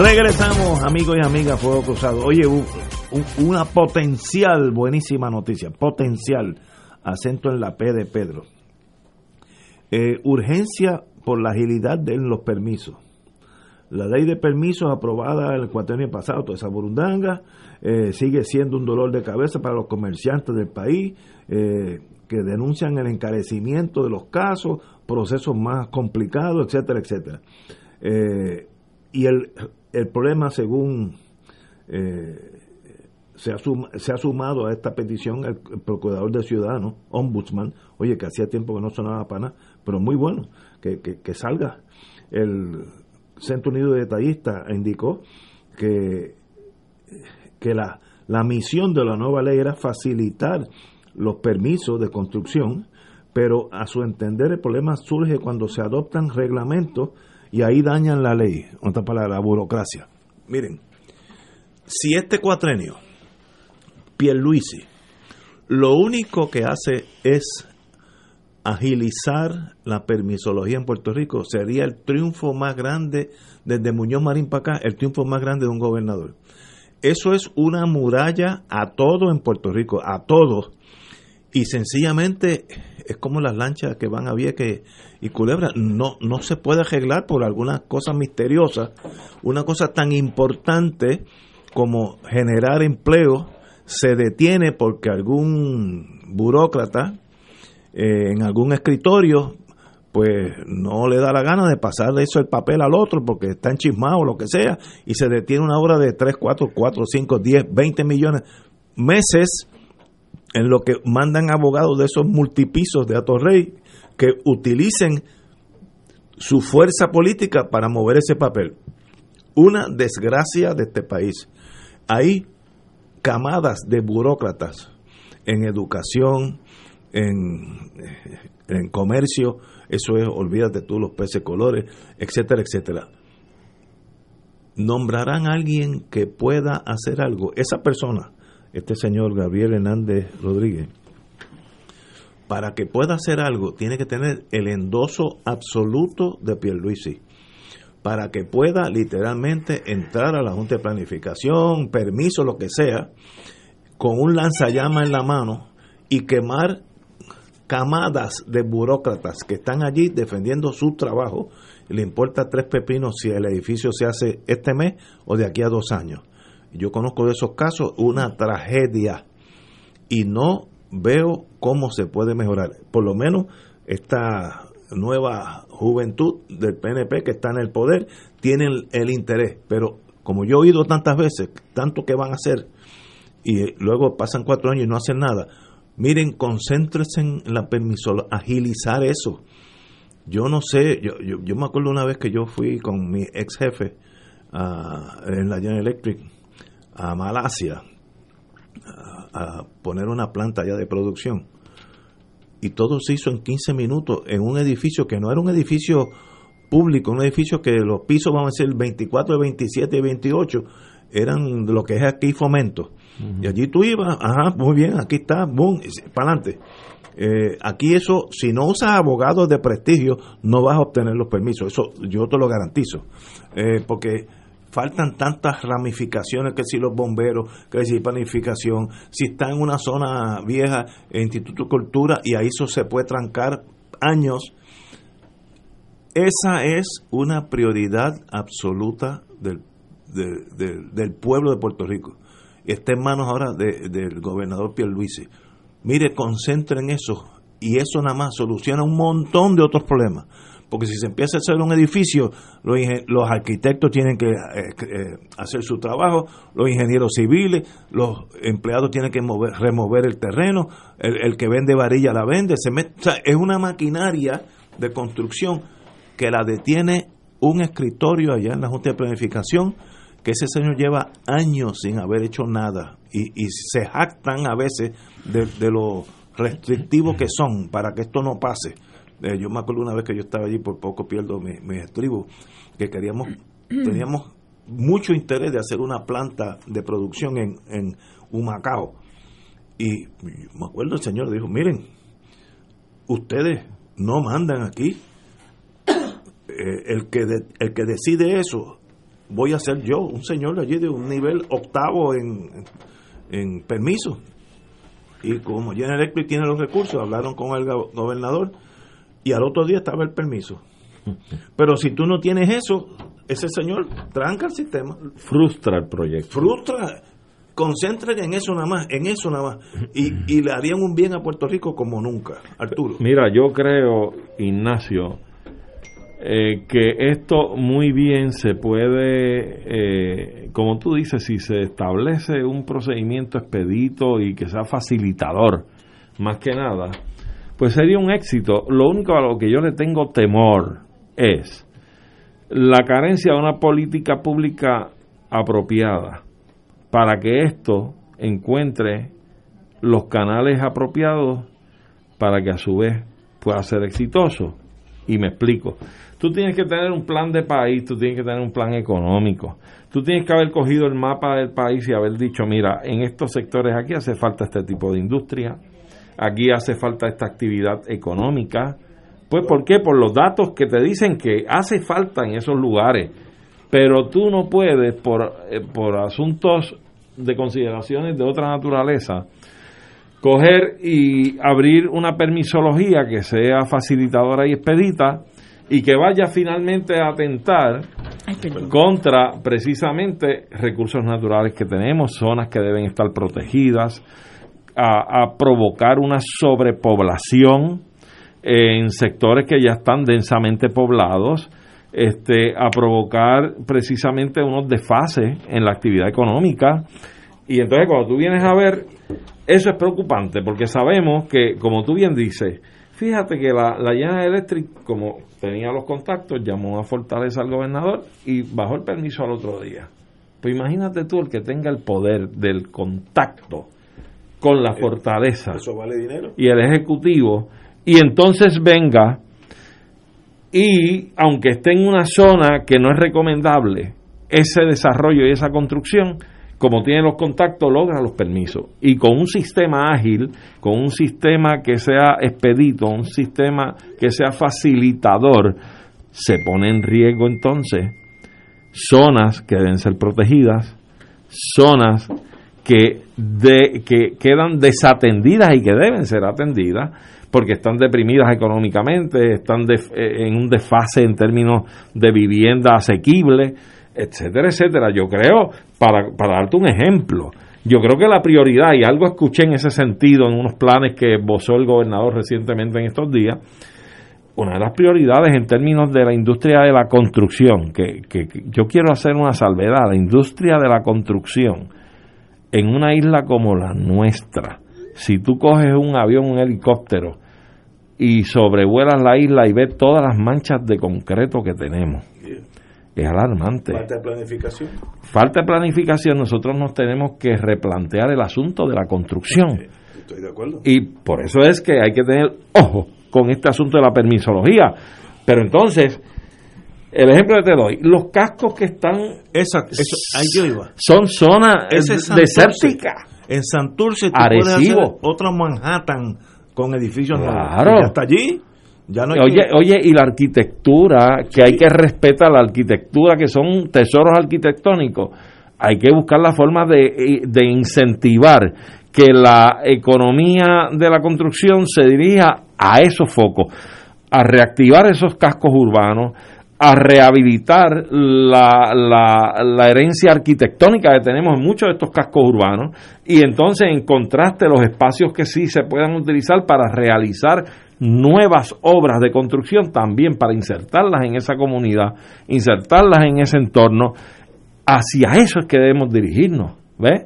A: Regresamos, amigos y amigas, Fuego Cruzado. Oye, un- un- una potencial, buenísima noticia, potencial, acento en la P de Pedro. Eh, urgencia por la agilidad de los permisos. La ley de permisos aprobada el cuatrenio pasado, toda esa burundanga, eh, sigue siendo un dolor de cabeza para los comerciantes del país eh, que denuncian el encarecimiento de los casos, procesos más complicados, etcétera, etcétera. Y el, el problema, según eh, se, ha se ha sumado a esta petición el, procurador de ciudadanos, ombudsman, oye, que hacía tiempo que no sonaba para nada, pero muy bueno, que salga. El Centro Unido de Detallistas indicó que, que la, la misión de la nueva ley era facilitar los permisos de construcción, pero a su entender el problema surge cuando se adoptan reglamentos y ahí dañan la ley, otra palabra, la burocracia. Miren, si este cuatrenio, Pierluisi, lo único que hace es agilizar la permisología en Puerto Rico, sería el triunfo más grande, desde Muñoz Marín para acá, el triunfo más grande de un gobernador. Eso es una muralla a todo en Puerto Rico, a todos. Y sencillamente es como las lanchas que van a Vieques y Culebra. No, no se puede arreglar por algunas cosas misteriosas. Una cosa tan importante como generar empleo se detiene porque algún burócrata eh, en algún escritorio pues no le da la gana de pasarle eso el papel al otro porque está enchismado o lo que sea y se detiene una obra de 3, 4, 4, 5, 10, 20 millones meses en lo que mandan abogados de esos multipisos de Atorrey que utilicen su fuerza política para mover ese papel. Una desgracia de este país. Hay camadas de burócratas en educación, en, en comercio, eso es, olvídate tú, los peces colores, etcétera, etcétera. Nombrarán a alguien que pueda hacer algo. Esa persona, este señor Gabriel Hernández Rodríguez, para que pueda hacer algo, tiene que tener el endoso absoluto de Pierluisi. para que pueda literalmente entrar a la Junta de Planificación, permiso, lo que sea, con un lanzallamas en la mano y quemar camadas de burócratas que están allí defendiendo su trabajo. Le importa tres pepinos si el edificio se hace este mes o de aquí a dos años. Yo conozco de esos casos una tragedia y no veo cómo se puede mejorar. Por lo menos esta nueva juventud del PNP que está en el poder tiene el, interés, pero como yo he oído tantas veces, tanto que van a hacer, y luego pasan cuatro años y no hacen nada, miren, concéntrense en la permiso, agilizar eso. Yo no sé, yo, yo, me acuerdo una vez que yo fui con mi ex jefe en la General Electric a Malasia a, poner una planta ya de producción. Y todo se hizo en 15 minutos en un edificio que no era un edificio público, un edificio que los pisos van a ser 24, 27 y 28, eran lo que es aquí fomento. Y allí tú ibas, ajá, muy bien, aquí está, boom, para adelante. Eh, aquí eso, si no usas abogados de prestigio, no vas a obtener los permisos. Eso yo te lo garantizo. Eh, porque faltan tantas ramificaciones que si los bomberos, que si planificación, si está en una zona vieja, Instituto de Cultura, y ahí eso se puede trancar años. Esa es una prioridad absoluta del, del pueblo de Puerto Rico. Está en manos ahora del gobernador Pierluisi. Mire, concentren eso y eso nada más soluciona un montón de otros problemas porque si se empieza a hacer un edificio, los, arquitectos tienen que eh, eh, hacer su trabajo, los ingenieros civiles, los empleados tienen que mover, remover el terreno, el, que vende varilla la vende, se es una maquinaria de construcción que la detiene un escritorio allá en la Junta de Planificación, que ese señor lleva años sin haber hecho nada y, se jactan a veces de lo restrictivos que son para que esto no pase eh, yo me acuerdo una vez que yo estaba allí, por poco pierdo mis mi estribos, que queríamos, [clears throat] teníamos mucho interés de hacer una planta de producción en, en Humacao. Y me acuerdo el señor dijo, miren, ustedes no mandan aquí, [coughs] eh, el, que el que decide eso voy a ser yo, un señor allí de un nivel octavo en, en permiso. Y como General Electric tiene los recursos, hablaron con el gobernador y al otro día estaba el permiso. Pero si tú no tienes eso, ese señor tranca el sistema.
B: Frustra el proyecto.
A: Frustra. Concéntrate en eso nada más, en eso nada más. Y, y le harían un bien a Puerto Rico como nunca, Arturo.
B: Mira, yo creo, Ignacio, eh, que esto muy bien se puede, eh, como tú dices, si se establece un procedimiento expedito y que sea facilitador, más que nada, pues sería un éxito. Lo único a lo que yo le tengo temor es la carencia de una política pública apropiada para que esto encuentre los canales apropiados para que a su vez pueda ser exitoso. Y me explico. Tú tienes que tener un plan de país, tú tienes que tener un plan económico. Tú tienes que haber cogido el mapa del país y haber dicho, mira, en estos sectores aquí hace falta este tipo de industria, aquí hace falta esta actividad económica. Pues ¿por qué? Por los datos que te dicen que hace falta en esos lugares. Pero tú no puedes, por, eh, por asuntos de consideraciones de otra naturaleza, coger y abrir una permisología que sea facilitadora y expedita y que vaya finalmente a atentar contra precisamente recursos naturales que tenemos, zonas que deben estar protegidas, a, provocar una sobrepoblación en sectores que ya están densamente poblados, este, a provocar precisamente unos desfases en la actividad económica. Y entonces cuando tú vienes a ver, eso es preocupante, porque sabemos que, como tú bien dices, fíjate que la, la General Electric, como tenía los contactos, llamó a Fortaleza al gobernador y bajó el permiso al otro día. Pues imagínate tú el que tenga el poder del contacto con la fortaleza y el ejecutivo. Y entonces venga y aunque esté en una zona que no es recomendable ese desarrollo y esa construcción como tiene los contactos logra los permisos. Y con un sistema ágil con un sistema que sea expedito un sistema que sea facilitador se pone en riesgo entonces zonas que deben ser protegidas, zonas que, de, que quedan desatendidas y que deben ser atendidas porque están deprimidas económicamente, están eh, en un desfase en términos de vivienda asequible, etcétera, etcétera. Yo creo, para, para darte un ejemplo, yo creo que la prioridad, y algo escuché en ese sentido en unos planes que esbozó el gobernador recientemente en estos días, una de las prioridades en términos de la industria de la construcción, que, que, yo quiero hacer una salvedad, la industria de la construcción en una isla como la nuestra, si tú coges un avión, un helicóptero y sobrevuelas la isla y ves todas las manchas de concreto que tenemos, es alarmante.
A: Falta de planificación.
B: Falta de planificación, nosotros nos tenemos que replantear el asunto de la construcción.
A: Estoy de acuerdo.
B: Y por eso es que hay que tener ojo con este asunto de la permisología. Pero entonces, el ejemplo que te doy, los cascos que están...
A: Esa, eso, ahí yo iba.
B: Son zonas desérticas.
A: En Santurce tú puedes hacer otro Manhattan con edificios
B: claro.
A: hasta allí. Ya no hay
B: oye, oye, y la arquitectura, que hay que respetar la arquitectura, que son tesoros arquitectónicos, hay que buscar la forma de, de incentivar que la economía de la construcción se dirija a esos focos, a reactivar esos cascos urbanos, a rehabilitar la, la, herencia arquitectónica que tenemos en muchos de estos cascos urbanos y entonces en contraste los espacios que sí se puedan utilizar para realizar nuevas obras de construcción también para insertarlas en esa comunidad, insertarlas en ese entorno. Hacia eso es que debemos dirigirnos, ¿ves?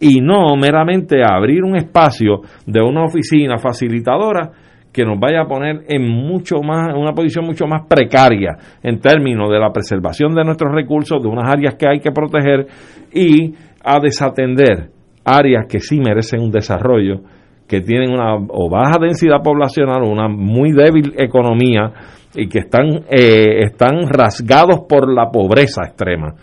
B: Y no meramente abrir un espacio de una oficina facilitadora que nos vaya a poner en mucho más una posición mucho más precaria en términos de la preservación de nuestros recursos, de unas áreas que hay que proteger y a desatender áreas que sí merecen un desarrollo, que tienen una o baja densidad poblacional o una muy débil economía y que están eh, están rasgados por la pobreza extrema.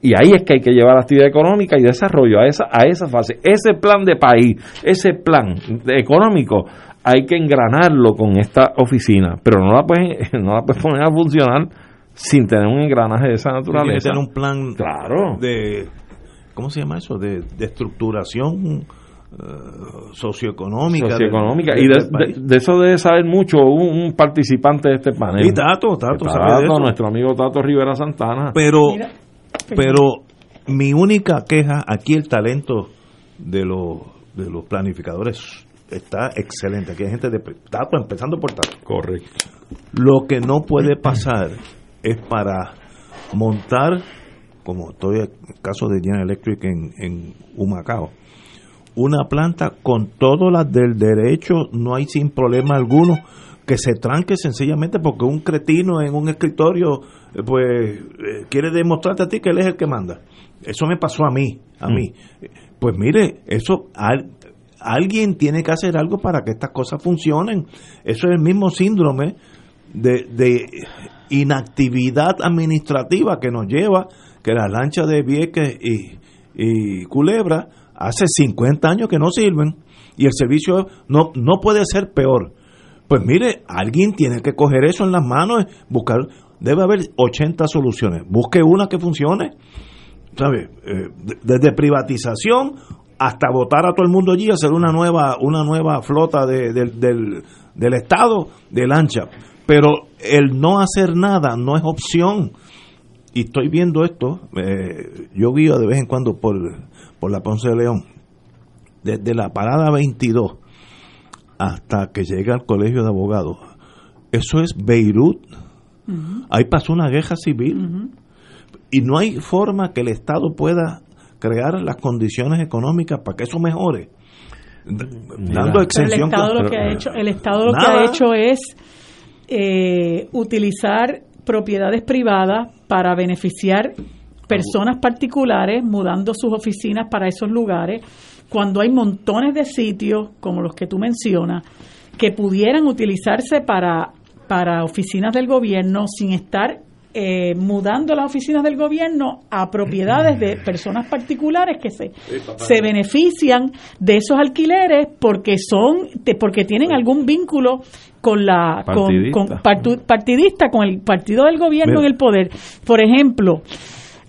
B: Y ahí es que hay que llevar la actividad económica y desarrollo a esa, a esa fase. Ese plan de país, ese plan económico, hay que engranarlo con esta oficina, pero no la puedes, [laughs] no la puedes poner a funcionar sin tener un engranaje de esa naturaleza.
A: tener un plan
B: claro.
A: de, ¿cómo se llama eso? De, de estructuración eh, socioeconómica.
B: Socioeconómica. y de, eso debe saber mucho un, participante de este panel.
A: Y Tato, Tato,
B: Tato nuestro amigo Tato Rivera Santana.
A: Pero, pero mi única queja, aquí el talento de los, de los planificadores está excelente. Aquí hay gente de Tato, empezando por Tato.
B: Correcto.
A: Lo que no puede pasar es para montar, como estoy en el caso de General Electric en, en Humacao, una planta con todas las del derecho, no hay sin problema alguno, que se tranque sencillamente porque un cretino en un escritorio, eh, pues, eh, quiere demostrarte a ti que él es el que manda. Eso me pasó a mí, a mm. mí. Pues mire, eso alguien tiene que hacer algo para que estas cosas funcionen. Eso es el mismo síndrome de, inactividad administrativa que nos lleva que las lanchas de Vieques y, Culebra hace 50 años que no sirven y el servicio no, no puede ser peor. Pues mire, alguien tiene que coger eso en las manos, buscar, debe haber 80 soluciones, busque una que funcione. ¿Sabe? Eh, desde privatización hasta votar a todo el mundo allí, hacer una nueva, una nueva flota de, del, del Estado de lancha. Pero el no hacer nada no es opción. Y estoy viendo esto, eh, yo guío de vez en cuando por, por la Ponce de León, desde la parada 22 hasta que llega al colegio de abogados. Eso es Beirut. Ahí pasó una guerra civil. Y no hay forma que el Estado pueda crear las condiciones económicas para que eso mejore.
C: Dando exención. El Estado lo que ha hecho, el Estado lo que ha hecho es eh, utilizar propiedades privadas para beneficiar personas particulares mudando sus oficinas para esos lugares, cuando hay montones de sitios, como los que tú mencionas, que pudieran utilizarse para, para oficinas del gobierno sin estar eh, mudando las oficinas del gobierno a propiedades de personas particulares que se, se benefician de esos alquileres porque son porque tienen algún vínculo con la con, con partidista con el partido del gobierno en el poder. Por ejemplo,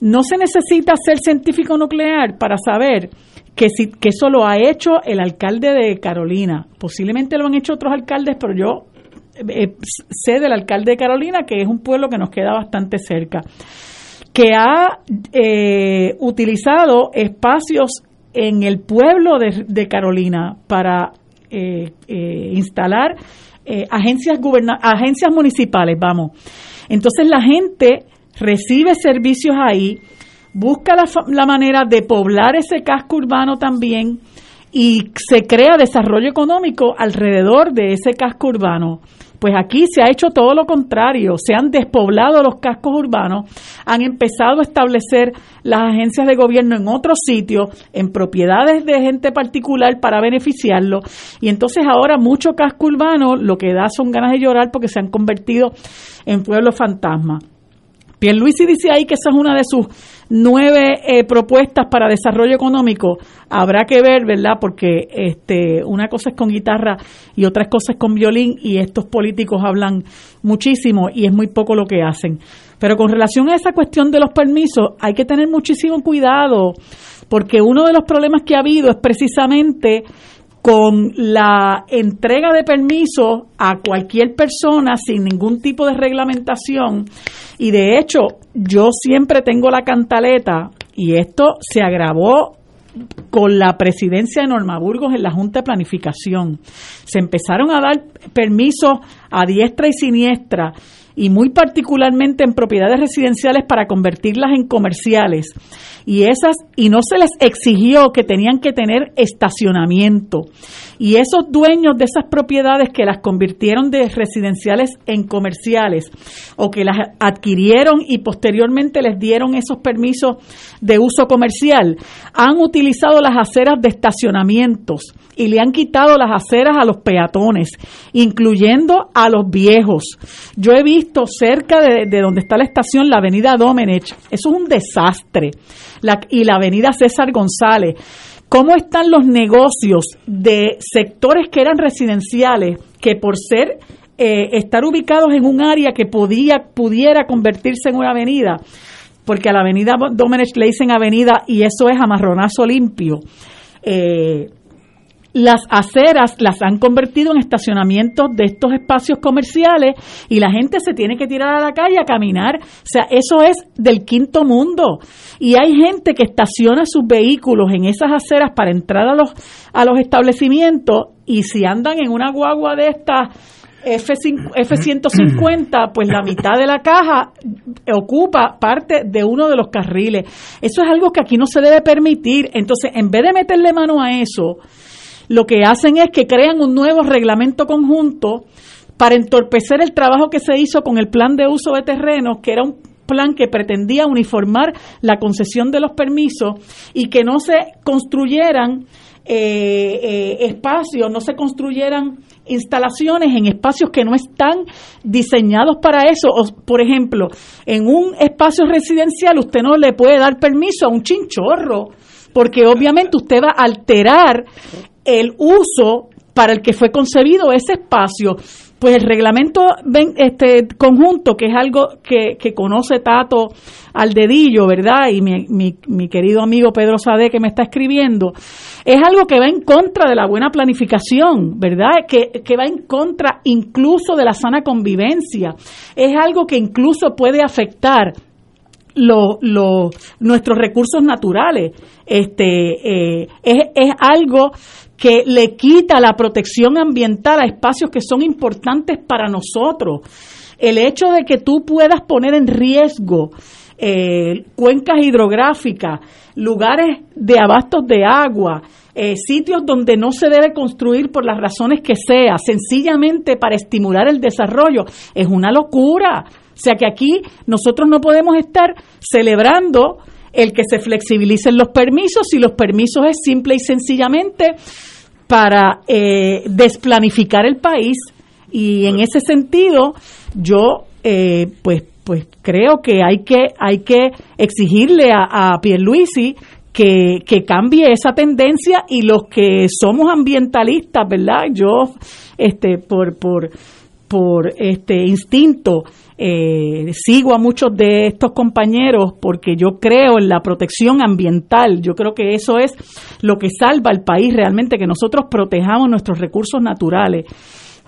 C: no se necesita ser científico nuclear para saber que, si, que eso lo ha hecho el alcalde de Carolina. Posiblemente lo han hecho otros alcaldes, pero yo eh, sé del alcalde de Carolina, que es un pueblo que nos queda bastante cerca, que ha eh, utilizado espacios en el pueblo de, Carolina para eh, instalar agencias, agencias municipales, vamos. Entonces la gente recibe servicios ahí, busca la, la manera de poblar ese casco urbano también y se crea desarrollo económico alrededor de ese casco urbano. Pues aquí se ha hecho todo lo contrario, se han despoblado los cascos urbanos, han empezado a establecer las agencias de gobierno en otros sitios, en propiedades de gente particular para beneficiarlo, y entonces ahora mucho casco urbano lo que da son ganas de llorar porque se han convertido en pueblos fantasmas. Pierluisi dice ahí que esa es una de sus nueve eh, propuestas para desarrollo económico. Habrá que ver, ¿verdad? Porque este, una cosa es con guitarra y otra cosa es con violín y estos políticos hablan muchísimo y es muy poco lo que hacen. Pero con relación a esa cuestión de los permisos, hay que tener muchísimo cuidado porque uno de los problemas que ha habido es precisamente con la entrega de permisos a cualquier persona sin ningún tipo de reglamentación. Y de hecho, yo siempre tengo la cantaleta, y esto se agravó con la presidencia de Norma Burgos en la Junta de Planificación. Se empezaron a dar permisos a diestra y siniestra y muy particularmente en propiedades residenciales para convertirlas en comerciales y esas y no se les exigió que tenían que tener estacionamiento. Y esos dueños de esas propiedades que las convirtieron de residenciales en comerciales o que las adquirieron y posteriormente les dieron esos permisos de uso comercial han utilizado las aceras de estacionamientos y le han quitado las aceras a los peatones, incluyendo a los viejos. Yo he visto cerca de, donde está la estación la avenida Domenech, eso es un desastre, y la avenida César González. ¿Cómo están los negocios de sectores que eran residenciales, que por ser eh, estar ubicados en un área que podía, pudiera convertirse en una avenida, porque a la avenida Domenech le dicen avenida y eso es amarronazo limpio. Eh, las aceras las han convertido en estacionamientos de estos espacios comerciales y la gente se tiene que tirar a la calle a caminar. O sea, eso es del quinto mundo. Y hay gente que estaciona sus vehículos en esas aceras para entrar a los, a los establecimientos y si andan en una guagua de estas F F-150, [clears throat] pues la mitad de la caja ocupa parte de uno de los carriles. Eso es algo que aquí no se debe permitir. Entonces, en vez de meterle mano a eso, lo que hacen es que crean un nuevo reglamento conjunto para entorpecer el trabajo que se hizo con el plan de uso de terrenos, que era un plan que pretendía uniformar la concesión de los permisos y que no se construyeran eh, eh, espacios, no se construyeran instalaciones en espacios que no están diseñados para eso. O, por ejemplo, en un espacio residencial usted no le puede dar permiso a un chinchorro, porque obviamente usted va a alterar el uso para el que fue concebido ese espacio. Pues el reglamento este conjunto, que es algo que, conoce Tato al dedillo, ¿verdad? Y mi, mi, querido amigo Pedro Sade que me está escribiendo, es algo que va en contra de la buena planificación, ¿verdad? Que, va en contra incluso de la sana convivencia. Es algo que incluso puede afectar lo, nuestros recursos naturales. Este, eh, es algo que le quita la protección ambiental a espacios que son importantes para nosotros. El hecho de que tú puedas poner en riesgo eh, cuencas hidrográficas, lugares de abastos de agua, eh, sitios donde no se debe construir por las razones que sea, sencillamente para estimular el desarrollo, es una locura. O sea que aquí nosotros no podemos estar celebrando el que se flexibilicen los permisos si los permisos es simple y sencillamente para eh, desplanificar el país y en ese sentido yo eh, pues pues creo que hay que hay que exigirle a, a Pierluisi que, que cambie esa tendencia y los que somos ambientalistas, ¿verdad? Yo, este, por, por, por este instinto, eh, sigo a muchos de estos compañeros porque yo creo en la protección ambiental. Yo creo que eso es lo que salva al país realmente, que nosotros protejamos nuestros recursos naturales,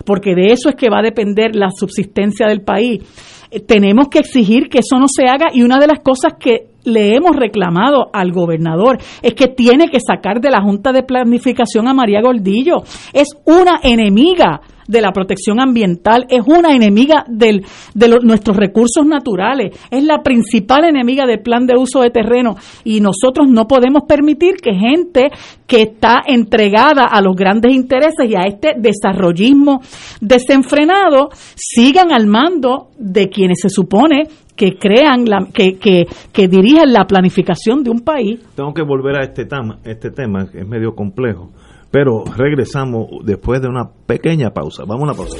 C: porque de eso es que va a depender la subsistencia del país. Eh, tenemos que exigir que eso no se haga y una de las cosas que le hemos reclamado al gobernador es que tiene que sacar de la Junta de Planificación a María Gordillo. Es una enemiga de la protección ambiental, es una enemiga del, de nuestros recursos naturales, es la principal enemiga del plan de uso de terreno y nosotros no podemos permitir que gente que está entregada a los grandes intereses y a este desarrollismo desenfrenado sigan al mando de quienes se supone que crean, la, que, que, que dirigen la planificación de un país.
A: Tengo que volver a este tema, este tema que es medio complejo pero regresamos después de una pequeña pausa. Vamos a una pausa.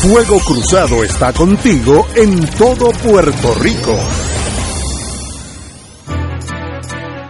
E: Fuego Cruzado está contigo en todo Puerto Rico.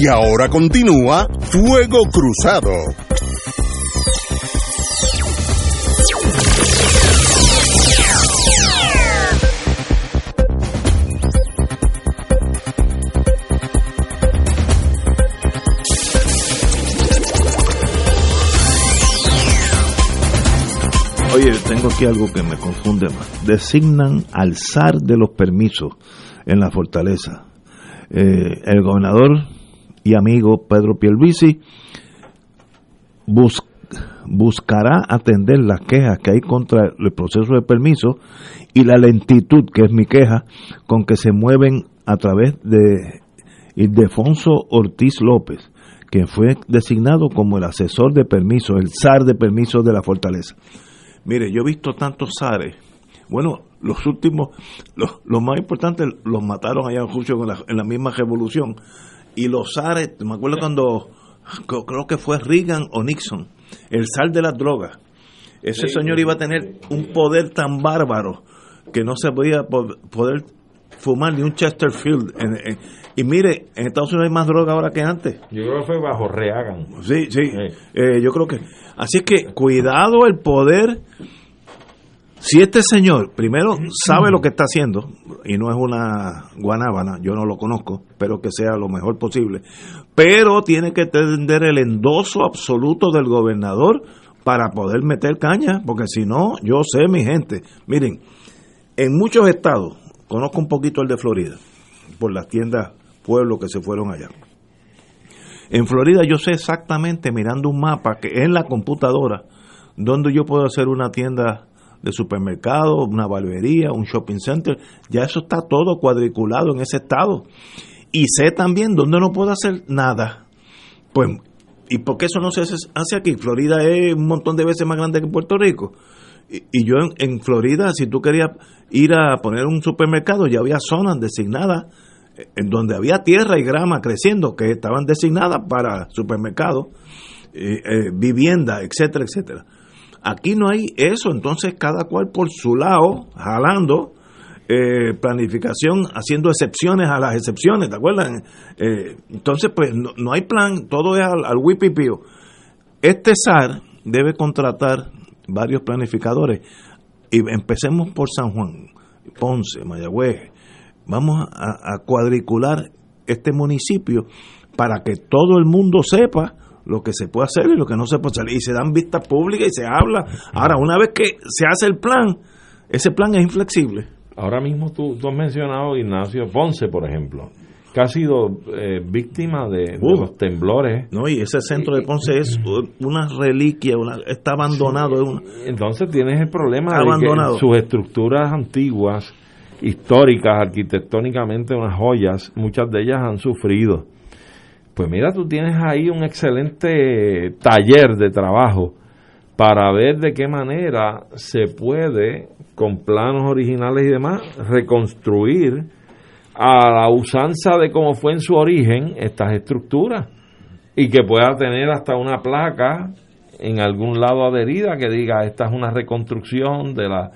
E: Y ahora continúa Fuego Cruzado.
A: Oye, tengo aquí algo que me confunde más. Designan al zar de los permisos en la fortaleza. Eh, el gobernador y amigo Pedro Pierluisi bus, buscará atender las quejas que hay contra el proceso de permiso y la lentitud, que es mi queja, con que se mueven a través de Ildefonso Ortiz López, quien fue designado como el asesor de permiso, el zar de permiso de la fortaleza. Mire, yo he visto tantos zares. Bueno, los últimos, los, más importantes los mataron allá en la, en la misma revolución. Y los zares, me acuerdo cuando, creo que fue Reagan o Nixon, el zar de las drogas. Ese señor iba a tener un poder tan bárbaro que no se podía po- poder fumar ni un Chesterfield. Y mire, en Estados Unidos hay más droga ahora que antes.
B: Yo creo que fue bajo Reagan.
A: Sí, sí. Eh, yo creo que. Así es que cuidado el poder. Si este señor, primero, sabe lo que está haciendo, y no es una guanábana, yo no lo conozco, espero que sea lo mejor posible, pero tiene que tener el endoso absoluto del gobernador para poder meter caña, porque si no, yo sé, mi gente, miren, en muchos estados, conozco un poquito el de Florida, por las tiendas pueblos que se fueron allá. En Florida yo sé exactamente, mirando un mapa, que en la computadora, donde yo puedo hacer una tienda de supermercado, una barbería, un shopping center, ya eso está todo cuadriculado en ese estado. Y sé también dónde no puedo hacer nada. Pues, ¿y por qué eso no se hace aquí? Florida es un montón de veces más grande que Puerto Rico. Y, yo en, en, Florida, si tú querías ir a poner un supermercado, ya había zonas designadas en donde había tierra y grama creciendo que estaban designadas para supermercados, eh, eh, vivienda, etcétera, etcétera. Aquí no hay eso, entonces cada cual por su lado, jalando, eh, planificación, haciendo excepciones a las excepciones, ¿te acuerdas? Eh, entonces, pues no, hay plan, todo es al, al. Este SAR debe contratar varios planificadores y empecemos por San Juan, Ponce, Mayagüez. Vamos a, a cuadricular este municipio para que todo el mundo sepa lo que se puede hacer y lo que no se puede hacer. Y se dan vistas públicas y se habla. Ahora, una vez que se hace el plan, ese plan es inflexible.
B: Ahora mismo tú, has mencionado Ignacio Ponce, por ejemplo, que ha sido eh, víctima de, los temblores.
A: No, y ese centro de Ponce es una reliquia, está abandonado.
B: Entonces tienes el problema de que sus estructuras antiguas, históricas, arquitectónicamente unas joyas, muchas de ellas han sufrido pues mira, tú tienes ahí un excelente taller de trabajo para ver de qué manera se puede, con planos originales y demás, reconstruir a la usanza de cómo fue en su origen estas estructuras y que pueda tener hasta una placa en algún lado adherida que diga esta es una reconstrucción de la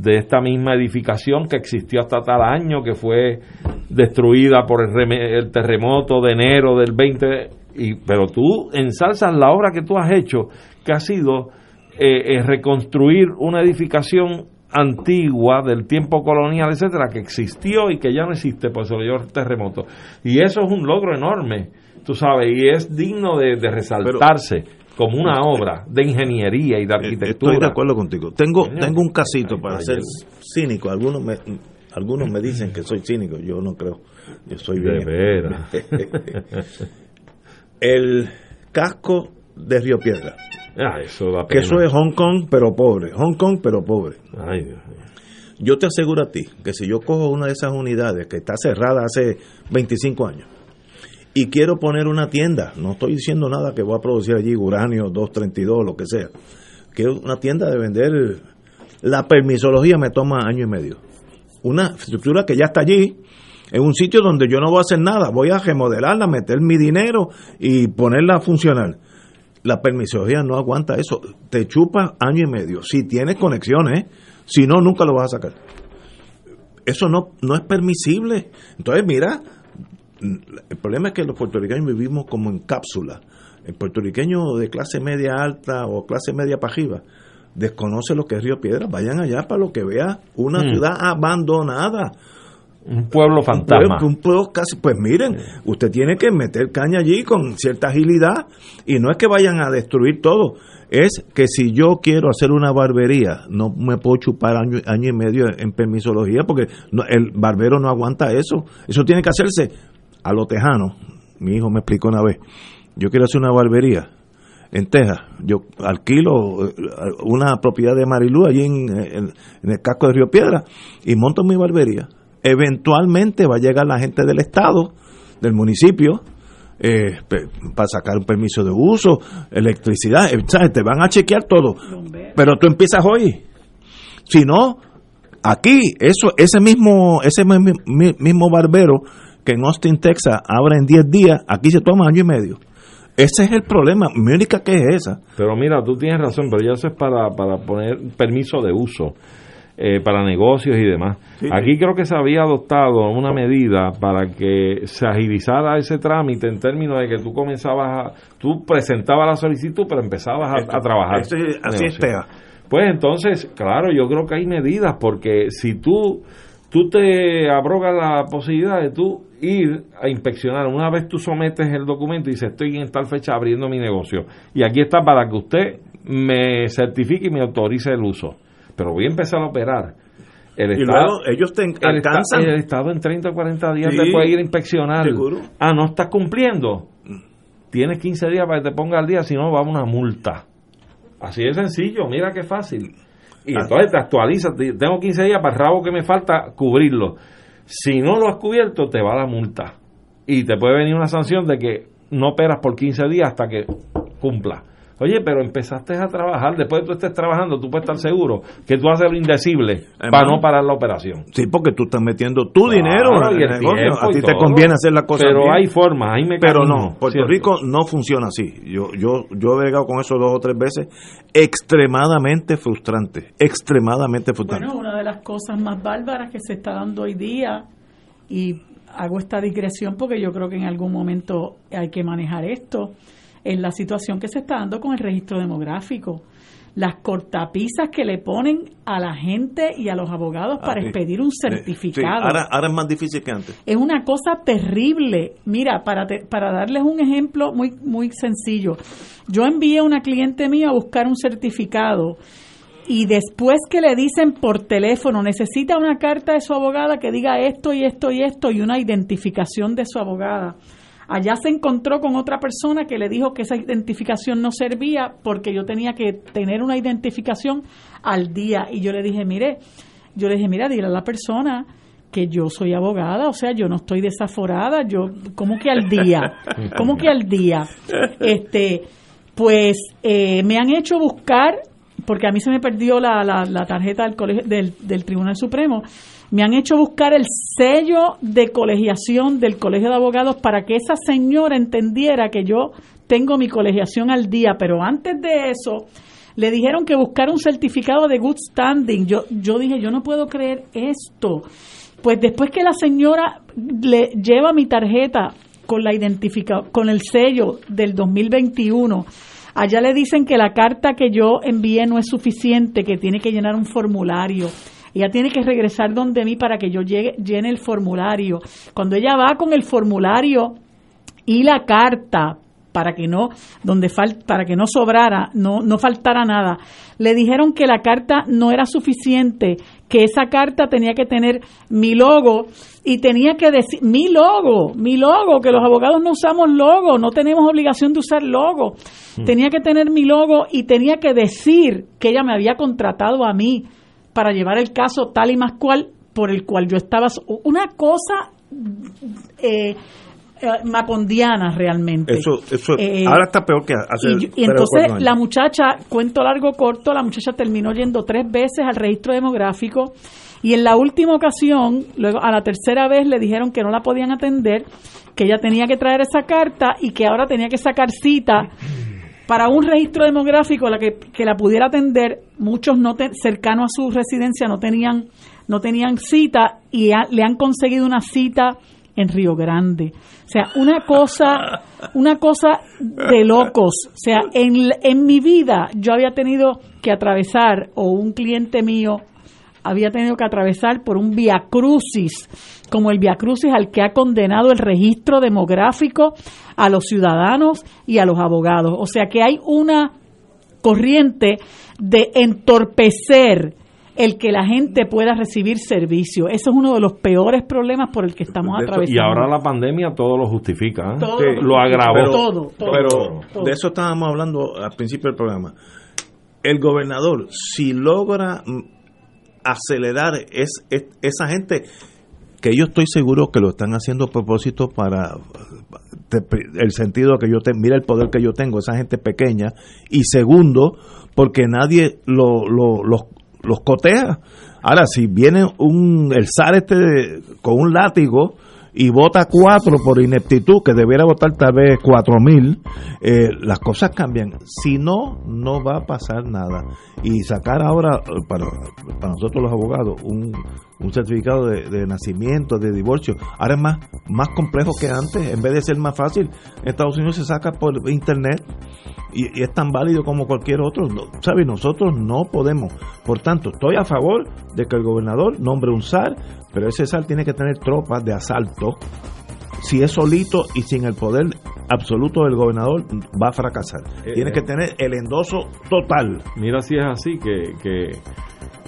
B: de esta misma edificación que existió hasta tal año, que fue destruida por el, terremoto de enero del 20. Y, pero tú ensalzas la obra que tú has hecho, que ha sido eh, eh, reconstruir una edificación antigua del tiempo colonial, etcétera, que existió y que ya no existe, por eso el terremoto. Y eso es un logro enorme, tú sabes, y es digno de, resaltarse como una obra de ingeniería y de arquitectura.
A: Estoy de acuerdo contigo. Tengo, tengo un casito para ser cínico. Algunos me, algunos me dicen que soy cínico. Yo no creo. Yo soy bien. [laughs] El casco de Río Piedra.
B: Ah, eso da
A: Que eso es Hong Kong, pero pobre. Hong Kong, pero pobre. Ay, Dios Yo te aseguro a ti que si yo cojo una de esas unidades que está cerrada hace 25 años y quiero poner una tienda, no estoy diciendo nada que voy a producir allí uranio 232, lo que sea, quiero una tienda de vender, la permisología me toma año y medio. Una estructura que ya está allí, en un sitio donde yo no voy a hacer nada, voy a remodelarla, meter mi dinero y ponerla a funcionar. La permisología no aguanta eso, te chupa año y medio. Si tienes conexiones, si no, nunca lo vas a sacar. Eso no, no es permisible. Entonces, mira, el problema es que los puertorriqueños vivimos como en cápsula. El puertorriqueño de clase media alta o clase media pajiva desconoce lo que es Río Piedra. Vayan allá para lo que vea una mm. ciudad abandonada.
B: Un pueblo fantasma.
A: Un pueblo, casi, pues miren, usted tiene que meter caña allí con cierta agilidad y no es que vayan a destruir todo, es que si yo quiero hacer una barbería, no me puedo chupar año, año y medio en permisología porque el barbero no aguanta eso. Eso tiene que hacerse a lo tejano, mi hijo me explicó una vez, yo quiero hacer una barbería en Texas, yo alquilo eh, una propiedad de Marilú allí en, el casco de Río Piedra y monto mi barbería. Eventualmente va a llegar la gente del Estado, del municipio, eh, para sacar un permiso de uso, electricidad, eh, te van a chequear todo. Pero tú empiezas hoy. Si no, aquí, eso, ese mismo, ese mismo barbero que en Austin, Texas, abre en 10 días, aquí se toma año y medio. Ese es el problema. Mi única que es esa.
B: Pero mira, tú tienes razón, pero ya eso es para, para poner permiso de uso. Eh, para negocios y demás. Aquí creo que se había adoptado una medida para que se agilizara ese trámite en términos de que tú comenzabas a, tú presentabas la solicitud, pero empezabas a, trabajar.
A: así es,
B: Pues entonces, claro, yo creo que hay medidas, porque si tú, tú te abrogas la posibilidad de tú ir a inspeccionar. Una vez tú sometes el documento y dices, estoy en tal fecha abriendo mi negocio. Y aquí está para que usted me certifique y me autorice el uso. Pero voy a empezar a operar.
A: El y Estado, ellos te alcanzan.
B: El, Estado en 30 o 40 días te puede ir a inspeccionar. Ah, no estás cumpliendo. tienes 15 días para que te ponga al día, si no va a una multa. Así de sencillo, mira qué fácil. Y
A: Ah.
B: entonces te actualizas, te- tengo 15 días para el rabo que me falta cubrirlo. Si no lo has cubierto, te va la multa. Y te puede venir una sanción de que no operas por 15 días hasta que cumpla. Oye, pero empezaste a trabajar, después de tú estés trabajando, tú puedes estar seguro que tú haces lo indecible para no parar la operación.
A: Sí, porque tú estás metiendo tu
B: Claro,
A: dinero en el negocio. A ti te
B: todo.
A: conviene hacer la cosa
B: Pero
A: bien.
B: hay formas, hay
A: Pero
B: mecanismos.
A: no, Puerto
B: ¿cierto?
A: Rico no funciona así. Yo, yo, yo he bregado con eso dos o tres veces. Extremadamente frustrante. Extremadamente frustrante.
C: Bueno, una de las cosas más bárbaras que se está dando hoy día, y hago esta digresión porque yo creo que en algún momento hay que manejar esto, es la situación que se está dando con el registro demográfico. Las cortapisas que le ponen a la gente y a los abogados para
A: Ah,
C: expedir un
A: sí.
C: certificado.
A: Ahora, ahora es más difícil que antes.
C: Es una cosa terrible. Mira, para, te- para darles un ejemplo muy, muy sencillo, yo envié a una cliente mía a buscar un certificado y después que le dicen por teléfono, necesita una carta de su abogada que diga esto y esto y esto y una identificación de su abogada. Allá se encontró con otra persona que le dijo que esa identificación no servía porque yo tenía que tener una identificación al día. Y yo le dije, mire, yo le dije, mira, dile a la persona que yo soy abogada, o sea, yo no estoy desaforada, yo, ¿cómo que al día? ¿Cómo que al día? Este, pues eh, me han hecho buscar, porque a mí se me perdió la, la, la tarjeta del, colegio, del, del Tribunal Supremo, me han hecho buscar el sello de colegiación del Colegio de Abogados para que esa señora entendiera que yo tengo mi colegiación al día, pero antes de eso le dijeron que buscar un certificado de good standing. Yo, yo dije, yo no puedo creer esto. Pues después que la señora le lleva mi tarjeta con la identifica con el sello del 2021, allá le dicen que la carta que yo envié no es suficiente, que tiene que llenar un formulario. Ella tiene que regresar donde mí para que yo llegue, llene el formulario. Cuando ella va con el formulario y la carta para que no donde fal, para que no sobrara, no no faltara nada. Le dijeron que la carta no era suficiente, que esa carta tenía que tener mi logo y tenía que decir mi logo, mi logo, que los abogados no usamos logo, no tenemos obligación de usar logo. Tenía que tener mi logo y tenía que decir que ella me había contratado a mí para llevar el caso tal y más cual por el cual yo estaba una cosa eh, eh, macondiana realmente.
A: Eso, eso
C: Eh,
A: ahora está peor que hace
C: y, yo- y entonces la muchacha, cuento largo corto, la muchacha terminó yendo tres veces al registro demográfico y en la última ocasión, luego a la tercera vez le dijeron que no la podían atender, que ella tenía que traer esa carta y que ahora tenía que sacar cita para un registro demográfico la que, que la pudiera atender. Muchos no te- cercanos a su residencia no tenían no tenían cita y le han conseguido una cita en Río Grande. O sea, una cosa, una cosa de locos. O sea, en, en mi vida yo había tenido que atravesar, o un cliente mío había tenido que atravesar por un via crucis, como el via crucis al que ha condenado el registro demográfico a los ciudadanos y a los abogados. O sea que hay una corriente de entorpecer el que la gente pueda recibir servicio. Eso es uno de los peores problemas por el que estamos
B: De eso-
C: atravesando.
B: y ahora la pandemia todo lo justifica. ¿eh?
C: Todo
B: Sí.
C: lo
B: agravó.
A: Pero,
C: todo, todo,
A: pero
C: todo.
A: de eso estábamos hablando al principio del programa. El gobernador, si logra acelerar es, es- esa gente, que yo estoy seguro que lo están haciendo a propósito para el sentido que yo tengo, mira el poder que yo tengo, esa gente pequeña, y segundo, porque nadie lo, lo- los, los cotea. Ahora, si viene un, el SAR este de- con un látigo y vota cuatro por ineptitud, que debiera votar tal vez cuatro mil, eh, las cosas cambian. Si no, no va a pasar nada. Y sacar ahora, eh, para, para nosotros los abogados, un, un certificado de, de nacimiento, de divorcio, ahora es más, más complejo que antes. En vez de ser más fácil, en Estados Unidos se saca por internet y, y es tan válido como cualquier otro. No, ¿Sabe? Nosotros no podemos. Por tanto, estoy a favor de que el gobernador nombre un SAR, pero ese SAR tiene que tener tropas de asalto. Si es solito y sin el poder absoluto del gobernador, va a fracasar.
B: Eh,
A: Tiene
B: eh.
A: que tener el endoso total.
B: Mira si es así que, que,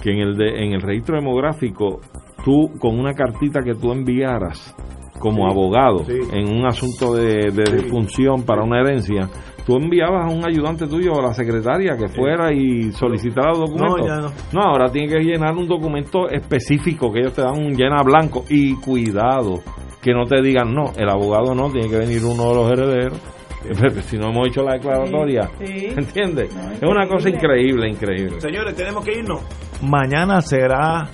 B: que en, el de, en el registro demográfico tú con una cartita que tú enviaras como abogado en un asunto de, de función para una herencia, tú enviabas a un ayudante tuyo o a la secretaria que fuera y solicitara los documentos. No, no. no, ahora tiene que llenar un documento específico que ellos te dan un llena blanco y cuidado que no te digan no, el abogado no, tiene que venir uno de los herederos. [laughs] Si no hemos hecho la declaratoria, ¿entiendes? es una cosa increíble, increíble.
A: Señores, tenemos que irnos. Mañana será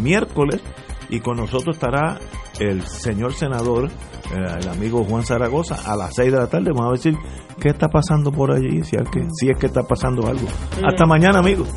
A: miércoles y con nosotros estará el señor senador, eh, el amigo Juan Zaragoza, a las 6 de la tarde. Vamos a decir qué está pasando por allí, si es que, si es que está pasando algo. Hasta mañana, amigos.